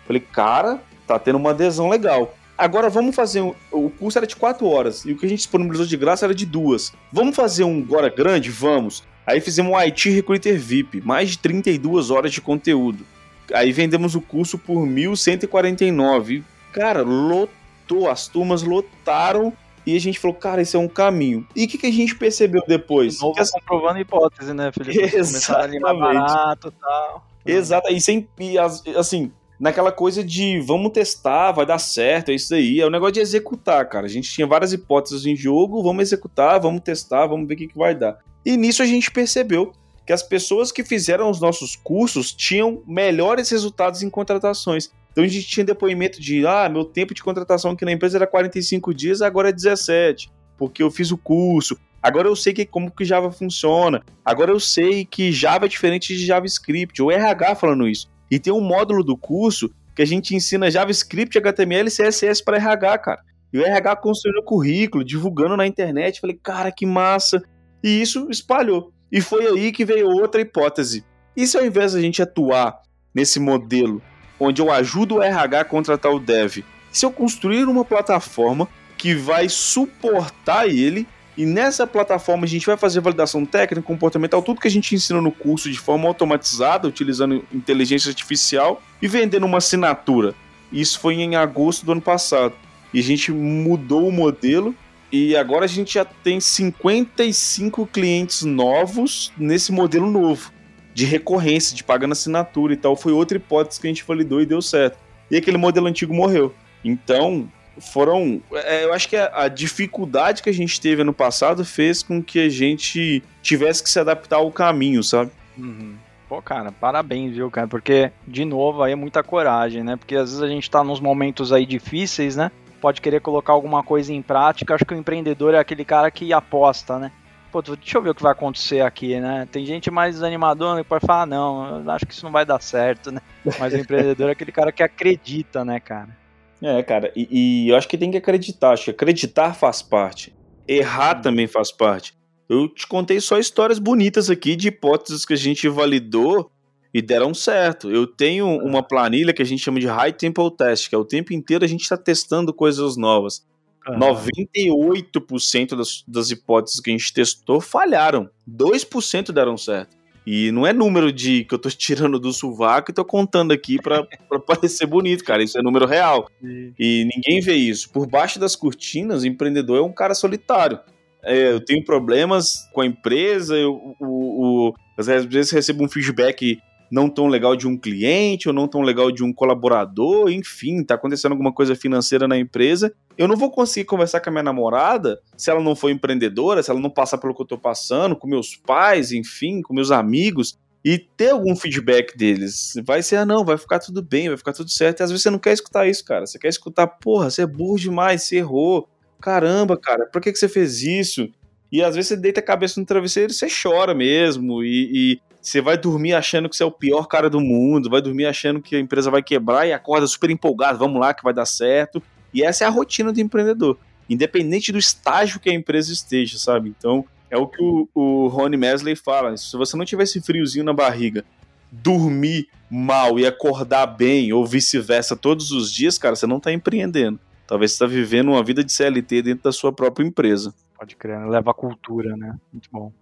Falei, cara, tá tendo uma adesão legal. Agora vamos fazer. Um, o curso era de 4 horas e o que a gente disponibilizou de graça era de duas. Vamos fazer um agora grande? Vamos. Aí fizemos um IT Recruiter VIP, mais de 32 horas de conteúdo. Aí vendemos o curso por 1.149. Cara, lotou, as turmas lotaram e a gente falou, cara, esse é um caminho. E o que, que a gente percebeu depois? De novo, que as... comprovando hipótese, né, Felipe? Exatamente. barato tal. Exato, e, sem, e assim, naquela coisa de vamos testar, vai dar certo, é isso aí. É o um negócio de executar, cara. A gente tinha várias hipóteses em jogo, vamos executar, vamos testar, vamos ver o que, que vai dar. E nisso a gente percebeu que as pessoas que fizeram os nossos cursos tinham melhores resultados em contratações. Então a gente tinha depoimento de, ah, meu tempo de contratação aqui na empresa era 45 dias, agora é 17, porque eu fiz o curso. Agora eu sei que, como que Java funciona. Agora eu sei que Java é diferente de JavaScript. O RH falando isso. E tem um módulo do curso que a gente ensina JavaScript, HTML e CSS para RH, cara. E o RH construindo o currículo, divulgando na internet. Falei, cara, que massa. E isso espalhou. E foi aí que veio outra hipótese. E se ao invés de a gente atuar nesse modelo onde eu ajudo o RH a contratar o dev. Se eu construir uma plataforma que vai suportar ele e nessa plataforma a gente vai fazer validação técnica, comportamental, tudo que a gente ensina no curso de forma automatizada, utilizando inteligência artificial e vendendo uma assinatura. Isso foi em agosto do ano passado. E a gente mudou o modelo e agora a gente já tem 55 clientes novos nesse modelo novo de recorrência, de pagando assinatura e tal. Foi outra hipótese que a gente validou e deu certo. E aquele modelo antigo morreu. Então, foram. É, eu acho que a, a, dificuldade que a gente teve ano passado fez com que a gente tivesse que se adaptar ao caminho, sabe? Uhum. Pô, cara, parabéns, viu, cara? Porque, de novo, aí é muita coragem, né? Porque às vezes a gente tá nos momentos aí difíceis, né? Pode querer colocar alguma coisa em prática. Acho que o empreendedor é aquele cara que aposta, né? Pô, deixa eu ver o que vai acontecer aqui, né? Tem gente mais desanimadora que pode falar, ah, não, acho que isso não vai dar certo, né? Mas o empreendedor é aquele cara que acredita, né, cara? É, cara, e, e, eu acho que tem que acreditar, acho que acreditar faz parte. Errar hum. também faz parte. Eu te contei só histórias bonitas aqui de hipóteses que a gente validou e deram certo. Eu tenho uma planilha que a gente chama de High Tempo Test, que é o tempo inteiro a gente está testando coisas novas. Uhum. 98% das, das hipóteses que a gente testou falharam. 2% deram certo. E não é número de que eu tô tirando do sovaco e tô contando aqui para parecer bonito, cara. Isso é número real. Sim. E ninguém vê isso. Por baixo das cortinas, o empreendedor é um cara solitário. É, eu tenho problemas com a empresa, eu, o, o, às vezes recebo um feedback não tão legal de um cliente ou não tão legal de um colaborador, enfim, tá acontecendo alguma coisa financeira na empresa. Eu não vou conseguir conversar com a minha namorada se ela não for empreendedora, se ela não passar pelo que eu tô passando, com meus pais, enfim, com meus amigos e ter algum feedback deles. Vai ser, ah, não, vai ficar tudo bem, vai ficar tudo certo. E às vezes você não quer escutar isso, cara. Você quer escutar, porra, você é burro demais, você errou. Caramba, cara, por que, que você fez isso? E às vezes você deita a cabeça no travesseiro e você chora mesmo. E, e, você vai dormir achando que você é o pior cara do mundo, vai dormir achando que a empresa vai quebrar e acorda super empolgado, vamos lá que vai dar certo. E essa é a rotina do empreendedor, independente do estágio que a empresa esteja, sabe? Então, é o que o, o Ronnie Mesley fala: se você não tivesse friozinho na barriga, dormir mal e acordar bem, ou vice-versa, todos os dias, cara, você não está empreendendo. Talvez você está vivendo uma vida de CLT dentro da sua própria empresa. Pode crer, né? leva a cultura, né? Muito bom.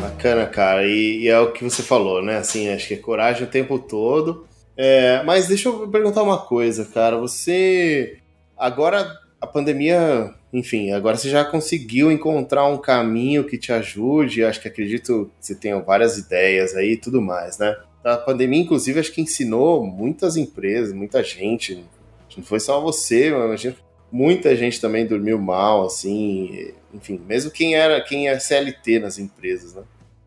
Bacana, cara. E, e, é o que você falou, né? Assim, acho que é coragem o tempo todo. É, mas deixa eu perguntar uma coisa, cara. Você. Agora a pandemia, enfim, agora você já conseguiu encontrar um caminho que te ajude. Acho que acredito que você tenha várias ideias aí e tudo mais, né? A pandemia, inclusive, acho que ensinou muitas empresas, muita gente. Não foi só você, mas muita gente também dormiu mal, assim. Enfim, mesmo quem era quem é CLT nas empresas, né?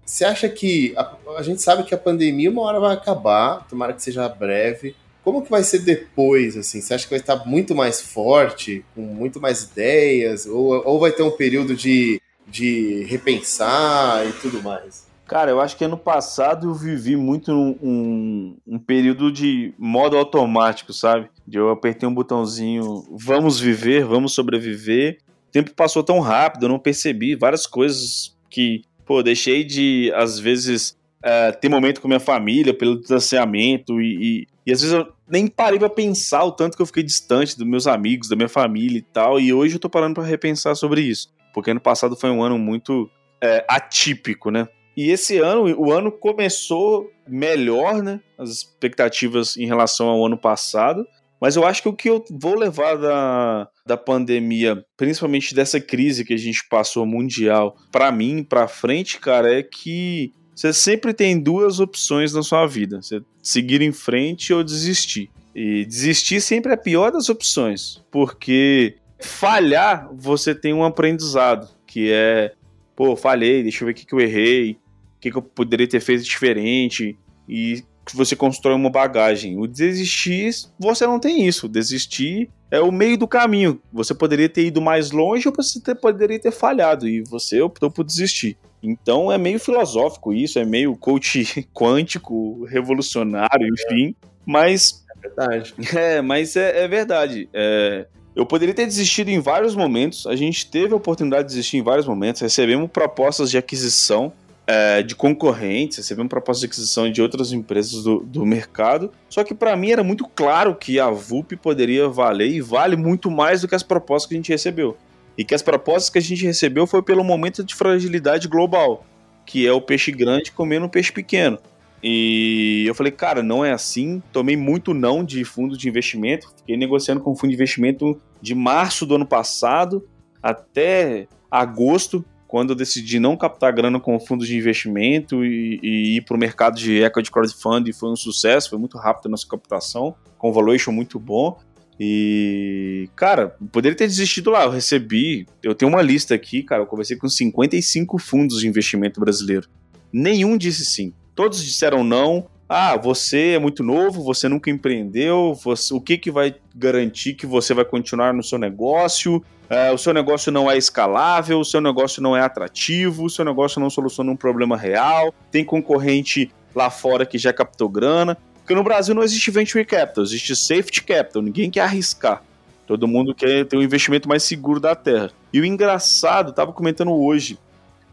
Você acha que a, a, gente sabe que a pandemia uma hora vai acabar, tomara que seja breve. Como que vai ser depois, assim? Você acha que vai estar muito mais forte, com muito mais ideias, ou, ou vai ter um período de, de repensar e tudo mais? Cara, eu acho que ano passado eu vivi muito um, um, um, período de modo automático, sabe? De eu apertei um botãozinho, vamos viver, vamos sobreviver. O tempo passou tão rápido, eu não percebi várias coisas que pô, deixei de, às vezes, uh, ter momento com minha família pelo distanciamento e, e, e, às vezes eu nem parei pra pensar o tanto que eu fiquei distante dos meus amigos, da minha família e tal, e hoje eu tô parando para repensar sobre isso, porque ano passado foi um ano muito uh, atípico, né? E esse ano, o ano começou melhor, né? As expectativas em relação ao ano passado. Mas eu acho que o que eu vou levar da, da pandemia, principalmente dessa crise que a gente passou mundial, para mim, para frente, cara, é que você sempre tem duas opções na sua vida: você seguir em frente ou desistir. E desistir sempre é a pior das opções, porque falhar você tem um aprendizado, que é, pô, falhei, deixa eu ver o que, que eu errei, o que, que eu poderia ter feito diferente. E você constrói uma bagagem. O desistir, você não tem isso. Desistir é o meio do caminho. Você poderia ter ido mais longe ou você ter, poderia ter falhado e você optou por desistir. Então é meio filosófico isso, é meio coach quântico, revolucionário, enfim. Mas. É verdade. É, mas é, é verdade. É, eu poderia ter desistido em vários momentos. A gente teve a oportunidade de desistir em vários momentos. Recebemos propostas de aquisição é, de concorrentes, recebemos propostas de aquisição de outras empresas do, do mercado. Só que para mim era muito claro que a VUP poderia valer e vale muito mais do que as propostas que a gente recebeu. E que as propostas que a gente recebeu foi pelo momento de fragilidade global, que é o peixe grande comendo um peixe pequeno. E eu falei, cara, não é assim. Tomei muito não de fundo de investimento. Fiquei negociando com fundo de investimento de março do ano passado até agosto quando eu decidi não captar grana com fundos de investimento e, e ir para o mercado de equity crowdfunding, foi um sucesso, foi muito rápido a nossa captação, com valuation muito bom. E, cara, poderia ter desistido lá. Eu recebi, eu tenho uma lista aqui, cara. Eu conversei com 55 fundos de investimento brasileiro. Nenhum disse sim. Todos disseram não. Ah, você é muito novo, você nunca empreendeu. Você, o que, que vai garantir que você vai continuar no seu negócio? é, o seu negócio não é escalável, o seu negócio não é atrativo, o seu negócio não soluciona um problema real, tem concorrente lá fora que já captou grana. Porque no Brasil não existe venture capital, existe safety capital, ninguém quer arriscar. Todo mundo quer ter um investimento mais seguro da terra. E o engraçado, estava comentando hoje,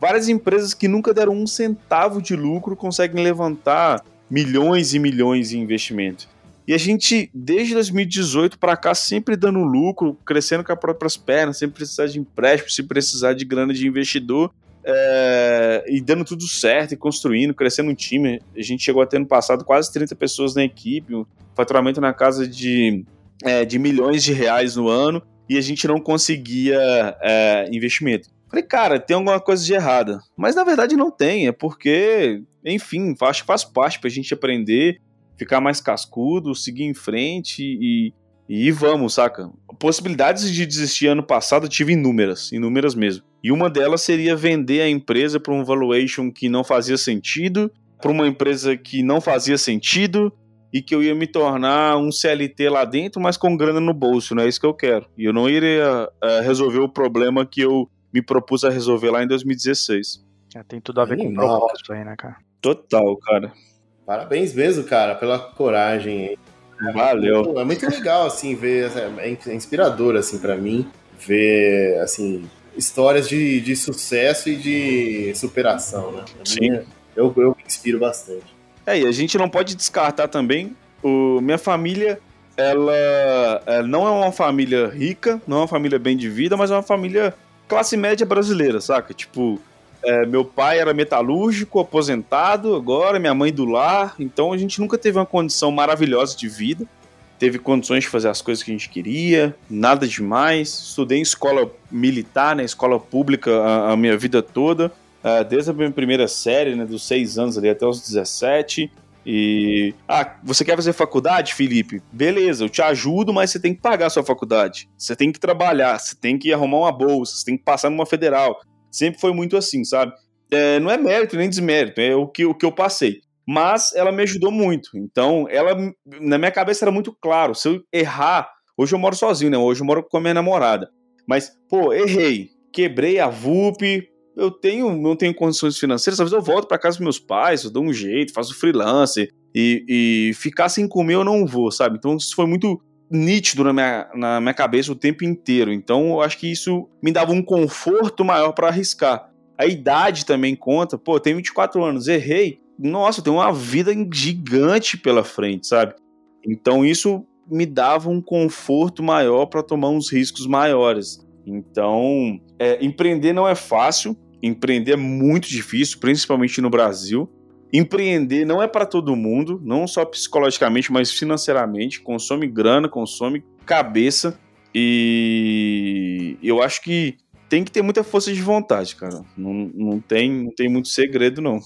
várias empresas que nunca deram um centavo de lucro conseguem levantar milhões e milhões em investimento. E a gente, desde 2018 para cá, sempre dando lucro, crescendo com as próprias pernas, sem precisar de empréstimo, sem precisar de grana de investidor. É, e dando tudo certo, e construindo, crescendo um time. A gente chegou a ter no passado quase 30 pessoas na equipe, um faturamento na casa de, é, de milhões de reais no ano, e a gente não conseguia é, investimento. Falei, cara, tem alguma coisa de errada. Mas na verdade não tem, é porque, enfim, acho que faz parte para a gente aprender ficar mais cascudo, seguir em frente e, e vamos, saca? Possibilidades de desistir ano passado eu tive inúmeras, inúmeras mesmo. E uma delas seria vender a empresa para um valuation que não fazia sentido, para uma empresa que não fazia sentido e que eu ia me tornar um CLT lá dentro, mas com grana no bolso, não é isso que eu quero. E eu não iria uh, resolver o problema que eu me propus a resolver lá em 2016. É, tem tudo a ver Animal. com propósito aí, né, cara? Total, cara. Parabéns mesmo, cara, pela coragem. Valeu. É muito legal, assim, ver. É, é inspirador, assim, para mim, ver, assim, histórias de, de sucesso e de superação, né? Sim. Eu, eu me inspiro bastante. É, e a gente não pode descartar também. O, minha família, ela, ela é, não é uma família rica, não é uma família bem de vida, mas é uma família classe média brasileira, saca? Tipo, é, meu pai era metalúrgico, aposentado agora, minha mãe do lar, então a gente nunca teve uma condição maravilhosa de vida. Teve condições de fazer as coisas que a gente queria, nada demais. Estudei em escola militar, né, escola pública a, a minha vida toda, uh, desde a minha primeira série, né, dos seis anos ali até os 17. E. Ah, você quer fazer faculdade, Felipe? Beleza, eu te ajudo, mas você tem que pagar a sua faculdade. Você tem que trabalhar, você tem que arrumar uma bolsa, você tem que passar numa federal. Sempre foi muito assim, sabe? É, não é mérito nem desmérito, é o que, o que eu passei. Mas ela me ajudou muito. Então, ela, na minha cabeça era muito claro. Se eu errar, hoje eu moro sozinho, né? Hoje eu moro com a minha namorada. Mas, pô, errei. Quebrei a VUP, eu tenho, não tenho condições financeiras, talvez eu volto para casa dos meus pais, eu dou um jeito, faço freelance e, e ficar sem comer eu não vou, sabe? Então isso foi muito nítido na minha, na minha cabeça o tempo inteiro. Então eu acho que isso me dava um conforto maior para arriscar. A idade também conta. Pô, eu tenho 24 anos, errei. Nossa, tem uma vida gigante pela frente, sabe? Então isso me dava um conforto maior para tomar uns riscos maiores. Então, é, empreender não é fácil, empreender é muito difícil, principalmente no Brasil. Empreender não é para todo mundo, não só psicologicamente, mas financeiramente. Consome grana, consome cabeça. E eu acho que tem que ter muita força de vontade, cara. Não, não, tem, não tem muito segredo, não.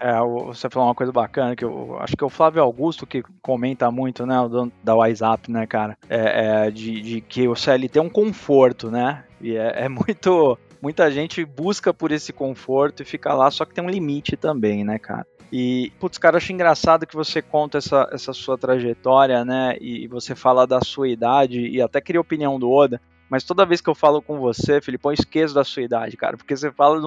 É, você falou uma coisa bacana, que eu acho que é o Flávio Augusto que comenta muito, né, da WhatsApp, né, cara, é, é de, de, que o CLT é um conforto, né, e é, é, muito, muita gente busca por esse conforto e fica lá, só que tem um limite também, né, cara. E, putz, cara, acho engraçado que você conta essa, essa sua trajetória, né, e você fala da sua idade, e até queria a opinião do Oda, mas toda vez que eu falo com você, Felipe, eu esqueço da sua idade, cara, porque você fala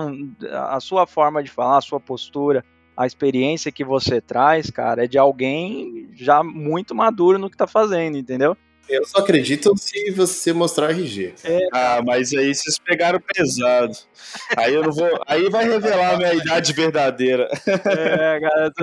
a sua forma de falar, a sua postura, a experiência que você traz, cara, é de alguém já muito maduro no que tá fazendo, entendeu? Eu só acredito se você mostrar RG. É. Ah, mas aí vocês pegaram pesado. Aí eu não vou. Aí vai revelar a minha idade verdadeira. É, cara.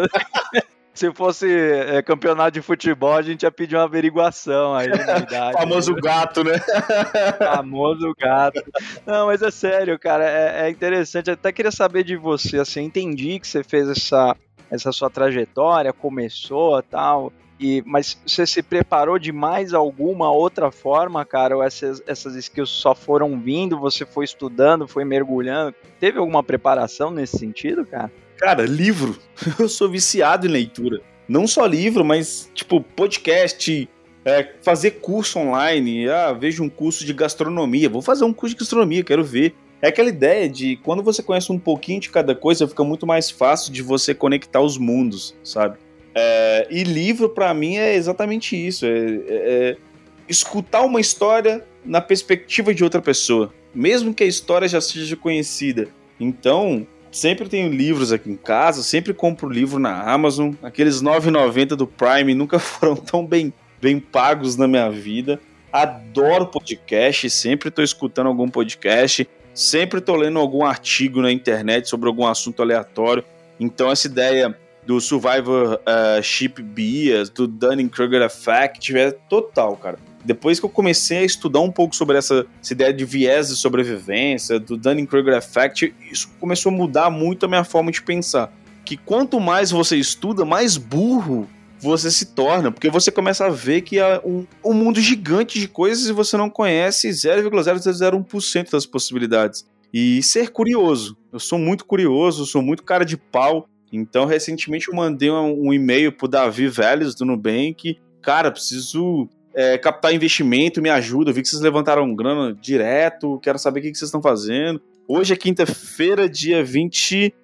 Se fosse é, campeonato de futebol, a gente ia pedir uma averiguação aí na idade. Famoso gato, né? Famoso gato. Não, mas é sério, cara, é, é interessante. Eu até queria saber de você, assim, entendi que você fez essa, essa sua trajetória, começou tal. E, mas você se preparou de mais alguma outra forma, cara? Ou essas, essas skills só foram vindo, você foi estudando, foi mergulhando? Teve alguma preparação nesse sentido, cara? Cara, livro. Eu sou viciado em leitura. Não só livro, mas, tipo, podcast, é, fazer curso online. Ah, vejo um curso de gastronomia. Vou fazer um curso de gastronomia, quero ver. É aquela ideia de quando você conhece um pouquinho de cada coisa, fica muito mais fácil de você conectar os mundos, sabe? É, e livro, para mim, é exatamente isso: é, é, é, escutar uma história na perspectiva de outra pessoa, mesmo que a história já seja conhecida. Então, sempre tenho livros aqui em casa, sempre compro livro na Amazon. Aqueles 9,90 do Prime nunca foram tão bem, bem pagos na minha vida. Adoro podcast, sempre estou escutando algum podcast, sempre estou lendo algum artigo na internet sobre algum assunto aleatório. Então, essa ideia do Survivor uh, Ship Bias, do Dunning-Kruger Effect, é total, cara. Depois que eu comecei a estudar um pouco sobre essa, essa ideia de viés de sobrevivência, do Dunning-Kruger Effect, isso começou a mudar muito a minha forma de pensar. Que quanto mais você estuda, mais burro você se torna, porque você começa a ver que há um, um mundo gigante de coisas e você não conhece 0,001% das possibilidades. E ser curioso. Eu sou muito curioso, sou muito cara de pau. Então, recentemente eu mandei um, e-mail pro Davi Vélez do Nubank. Cara, preciso é, captar investimento, me ajuda. Eu vi que vocês levantaram grana direto, quero saber o que, que vocês estão fazendo. Hoje é quinta-feira, dia 20.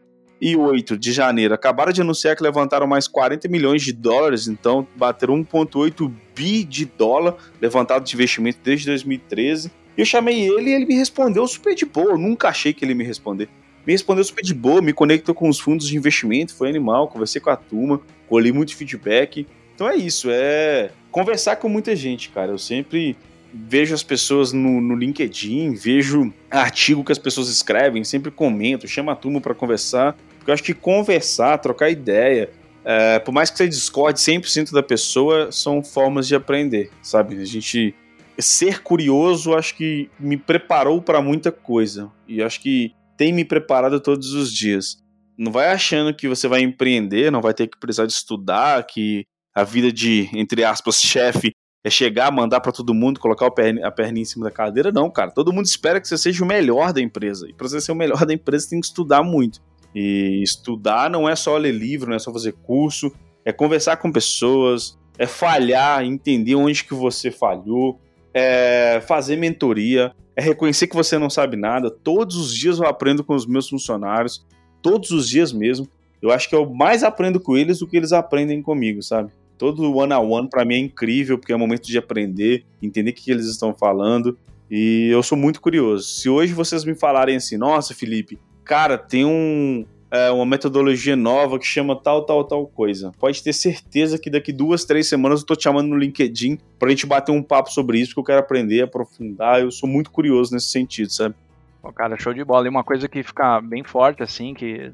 e 8 de janeiro acabaram de anunciar que levantaram mais 40 milhões de dólares, então bateram 1,8 bi de dólar levantado de investimento desde 2013. E eu chamei ele e ele me respondeu super de boa. Eu nunca achei que ele me responder. Me respondeu super de boa, me conectou com os fundos de investimento, foi animal, conversei com a turma, colhi muito feedback. Então é isso, é conversar com muita gente, cara. Eu sempre vejo as pessoas no, no LinkedIn, vejo artigo que as pessoas escrevem, sempre comento, chamo a turma para conversar, porque eu acho que conversar, trocar ideia, é, por mais que você discorde 100% da pessoa, são formas de aprender, sabe? A gente ser curioso, acho que me preparou para muita coisa e acho que tem me preparado todos os dias. Não vai achando que você vai empreender, não vai ter que precisar de estudar, que a vida de, entre aspas, chefe é chegar, mandar para todo mundo, colocar a perna em cima da cadeira. Não, cara. Todo mundo espera que você seja o melhor da empresa. E para você ser o melhor da empresa, você tem que estudar muito. E estudar não é só ler livro, não é só fazer curso, é conversar com pessoas, é falhar, entender onde que você falhou, é fazer mentoria, é reconhecer que você não sabe nada. Todos os dias eu aprendo com os meus funcionários, todos os dias mesmo. Eu acho que eu mais aprendo com eles do que eles aprendem comigo, sabe? Todo one on one para mim é incrível, porque é momento de aprender, entender o que eles estão falando. E eu sou muito curioso. Se hoje vocês me falarem assim, nossa, Felipe, cara, tem um, é, uma metodologia nova que chama tal, tal, tal coisa. Pode ter certeza que daqui duas, três semanas eu tô te chamando no LinkedIn pra gente bater um papo sobre isso, porque eu quero aprender, aprofundar. Eu sou muito curioso nesse sentido, sabe? Pô, cara, show de bola. E uma coisa que fica bem forte, assim, que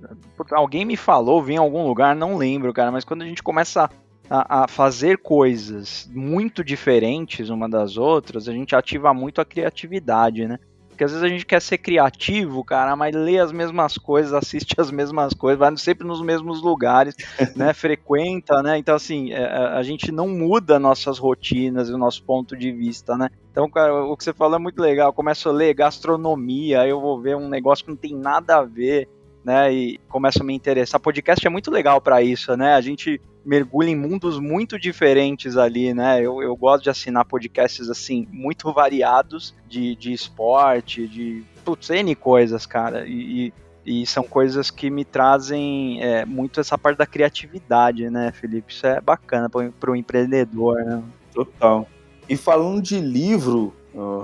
alguém me falou, vi em algum lugar, não lembro, cara, mas quando a gente começa a, a, fazer coisas muito diferentes uma das outras, a gente ativa muito a criatividade, né? Porque às vezes a gente quer ser criativo, cara, mas lê as mesmas coisas, assiste as mesmas coisas, vai sempre nos mesmos lugares, né? Frequenta, né? Então, assim, é, é, a gente não muda nossas rotinas e o nosso ponto de vista, né? Então, cara, o que você falou é muito legal. Eu começo a ler gastronomia, aí eu vou ver um negócio que não tem nada a ver né? E começa a me interessar. Podcast é muito legal para isso, né? A gente mergulha em mundos muito diferentes ali, né? Eu, eu gosto de assinar podcasts assim, muito variados de, de esporte, de putz, N coisas, cara. E, e, e são coisas que me trazem é, muito essa parte da criatividade, né, Felipe? Isso é bacana para o empreendedor, né? Total. E falando de livro,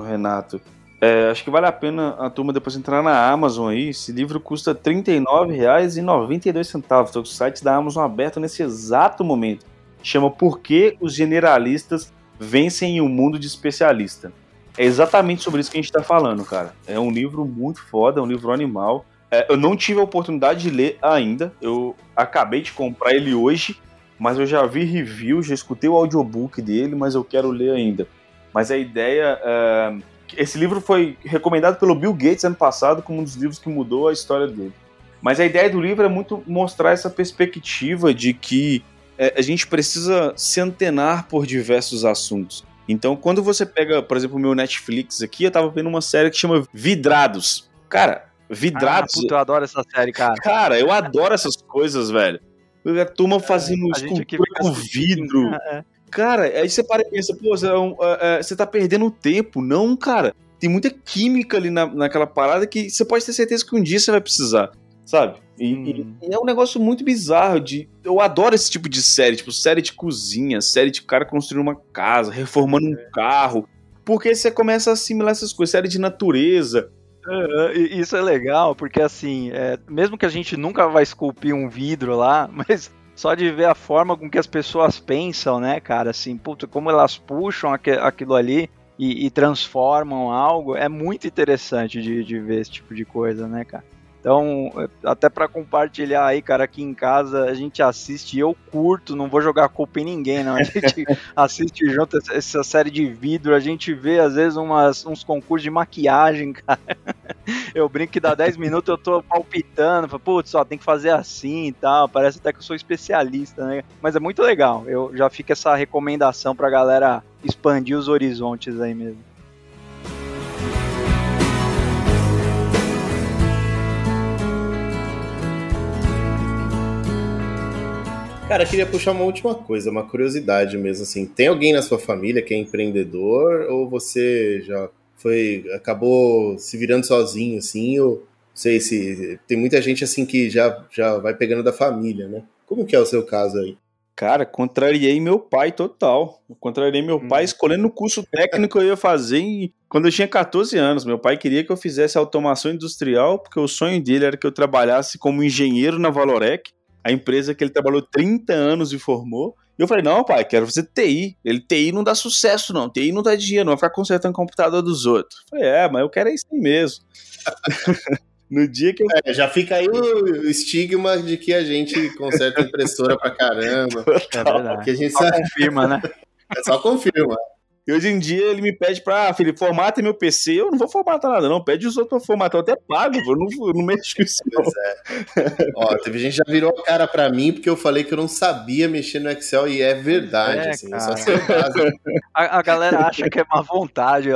Renato, é, acho que vale a pena a turma depois entrar na Amazon aí. Esse livro custa R$ 39,92. Estou com o site da Amazon aberto nesse exato momento. Chama Por que os generalistas vencem em um mundo de especialista. É exatamente sobre isso que a gente está falando, cara. É um livro muito foda, é um livro animal. É, eu não tive a oportunidade de ler ainda. Eu acabei de comprar ele hoje, mas eu já vi review, já escutei o audiobook dele, mas eu quero ler ainda. Mas a ideia. É esse livro foi recomendado pelo Bill Gates ano passado como um dos livros que mudou a história dele. Mas a ideia do livro é muito mostrar essa perspectiva de que é, a gente precisa se antenar por diversos assuntos. Então, quando você pega, por exemplo, o meu Netflix aqui, eu tava vendo uma série que chama Vidrados. Cara, Vidrados. Ah, puta, eu adoro essa série, cara. Cara, eu adoro essas coisas, velho. A turma fazendo é, escultura com vidro. É. Cara, aí você para e pensa, pô, você, é um, é, é, você tá perdendo tempo. Não, cara. Tem muita química ali na, naquela parada que você pode ter certeza que um dia você vai precisar, sabe? E, hum. e, é um negócio muito bizarro. De, eu adoro esse tipo de série, tipo, série de cozinha, série de cara construindo uma casa, reformando um é. carro. Porque você começa a assimilar essas coisas, série de natureza. Isso é legal, porque assim, é, mesmo que a gente nunca vai esculpir um vidro lá, mas só de ver a forma com que as pessoas pensam, né, cara, assim, como elas puxam aquilo ali e, e transformam algo, é muito interessante de, de ver esse tipo de coisa, né, cara. Então, até para compartilhar aí, cara, aqui em casa a gente assiste, eu curto, não vou jogar culpa em ninguém, não. A gente assiste junto essa série de vidro, a gente vê às vezes umas, uns concursos de maquiagem, cara. Eu brinco que dá 10 minutos eu tô palpitando, putz, só tem que fazer assim e tal. Parece até que eu sou especialista, né? Mas é muito legal. Eu já fico essa recomendação pra galera expandir os horizontes aí mesmo. Cara, eu queria puxar uma última coisa, uma curiosidade mesmo, assim. Tem alguém na sua família que é empreendedor ou você já foi, acabou se virando sozinho, assim, ou sei se tem muita gente assim que já, já vai pegando da família, né? Como que é o seu caso aí? Cara, contrariei meu pai total. Eu contrariei meu hum. pai escolhendo o curso técnico que eu ia fazer em... quando eu tinha 14 anos. Meu pai queria que eu fizesse automação industrial, porque o sonho dele era que eu trabalhasse como engenheiro na Valorec, a empresa que ele trabalhou 30 anos e formou. E eu falei, não, pai, quero fazer TI. Ele, TI não dá sucesso, não. TI não dá dinheiro, não vai ficar consertando o computador dos outros. Eu falei, é, mas eu quero é isso aí mesmo. No dia que eu... É, já fica aí o estigma de que a gente conserta impressora pra caramba. É verdade. Que a gente só confirma, né? É só confirma. E hoje em dia ele me pede pra, ah, Felipe, formata meu PC. Eu não vou formatar nada, não. Pede os outros pra formatar. Eu até pago, eu não, eu não mexo com isso. Não. É. Ó, teve gente que já virou a cara pra mim porque eu falei que eu não sabia mexer no Excel e é verdade. É, assim, só a, a, galera acha que é má vontade.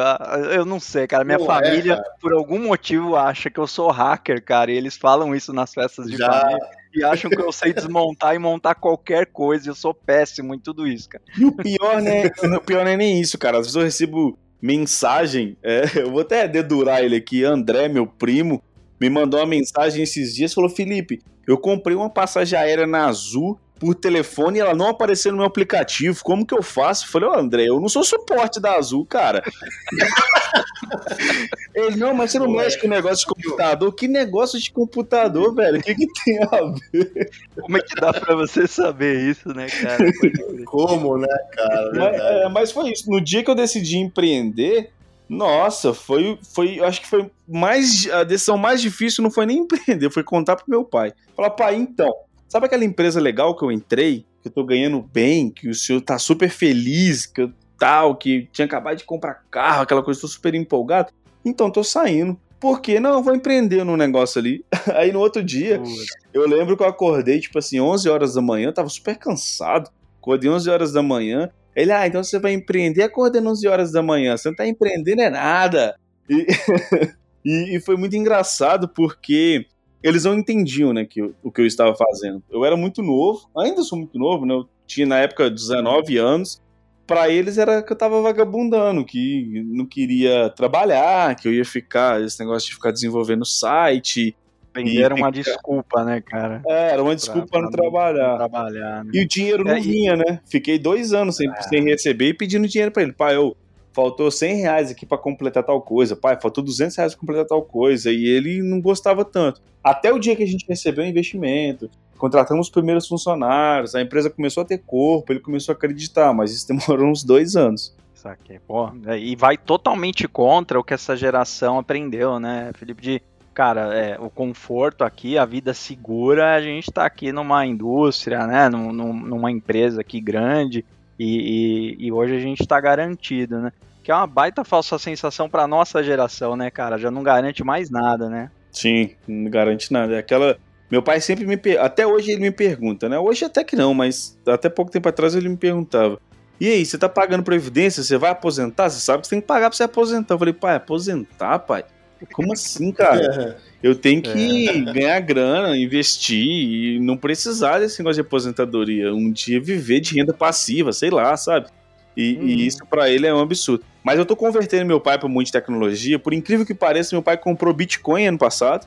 Eu não sei, cara. Minha não é, família, é, por algum motivo, acha que eu sou hacker, cara. E eles falam isso nas festas de já... família e acham que eu sei desmontar e montar qualquer coisa. Eu sou péssimo em tudo isso, cara. E o pior, né? o pior não é nem isso, cara. Às vezes eu recebo mensagem, é, eu vou até dedurar ele aqui, André, meu primo, me mandou uma mensagem esses dias, falou, Felipe, eu comprei uma passagem aérea na Azul por telefone e ela não apareceu no meu aplicativo. Como que eu faço? Eu falei, ô André, eu não sou suporte da Azul, cara. Ele, não, mas você não Ué, mexe com negócio de computador. Que negócio de computador, velho? O que, que tem a ver? Como é que dá pra você saber isso, né, cara? Como, né, cara? Mas, é, mas foi isso. No dia que eu decidi empreender, nossa, foi, foi, acho que foi mais, a decisão mais difícil não foi nem empreender, foi contar pro meu pai. Falar, pai, então, Sabe aquela empresa legal que eu entrei, que eu tô ganhando bem, que o senhor tá super feliz, que eu tal, que tinha acabado de comprar carro, aquela coisa, tô super empolgado? Então, tô saindo. Por quê? Não, eu vou empreender num negócio ali. Aí no outro dia, eu lembro que eu acordei, tipo assim, 11 horas da manhã, tava super cansado. Acordei 11 horas da manhã. Ele, ah, então você vai empreender acordando 11 horas da manhã. Você não tá empreendendo é nada. E, e, e foi muito engraçado porque eles não entendiam, né, que, o que eu estava fazendo. Eu era muito novo, ainda sou muito novo, né? Eu tinha na época 19 anos. Para eles era que eu tava vagabundando, que não queria trabalhar, que eu ia ficar, esse negócio de ficar desenvolvendo site. Era uma desculpa, né, cara? É, era uma desculpa para não trabalhar. trabalhar né? E o dinheiro não é, vinha, e... né? Fiquei dois anos sem, é. sem receber e pedindo dinheiro para ele. Pai, eu faltou 100 reais aqui para completar tal coisa, pai, faltou 200 reais para completar tal coisa, e ele não gostava tanto. Até o dia que a gente recebeu o investimento, contratamos os primeiros funcionários, a empresa começou a ter corpo, ele começou a acreditar, mas isso demorou uns dois anos. Saquei. Pô, e vai totalmente contra o que essa geração aprendeu, né, Felipe? De, cara, é, o conforto aqui, a vida segura, a gente tá aqui numa indústria, né, num, numa empresa aqui grande, e, e, e hoje a gente está garantido, né? Que é uma baita falsa sensação para nossa geração, né, cara? Já não garante mais nada, né? Sim, não garante nada. É aquela. Meu pai sempre me. Per... Até hoje ele me pergunta, né? Hoje até que não, mas até pouco tempo atrás ele me perguntava. E aí, você tá pagando previdência? Você vai aposentar? Você sabe que você tem que pagar pra você aposentar. Eu falei, pai, aposentar, pai? Como assim, cara? Eu tenho que é. ganhar grana, investir e não precisar desse negócio de aposentadoria. Um dia viver de renda passiva, sei lá, sabe? E, uhum. e isso para ele é um absurdo. Mas eu tô convertendo meu pai para muita tecnologia. Por incrível que pareça, meu pai comprou Bitcoin ano passado.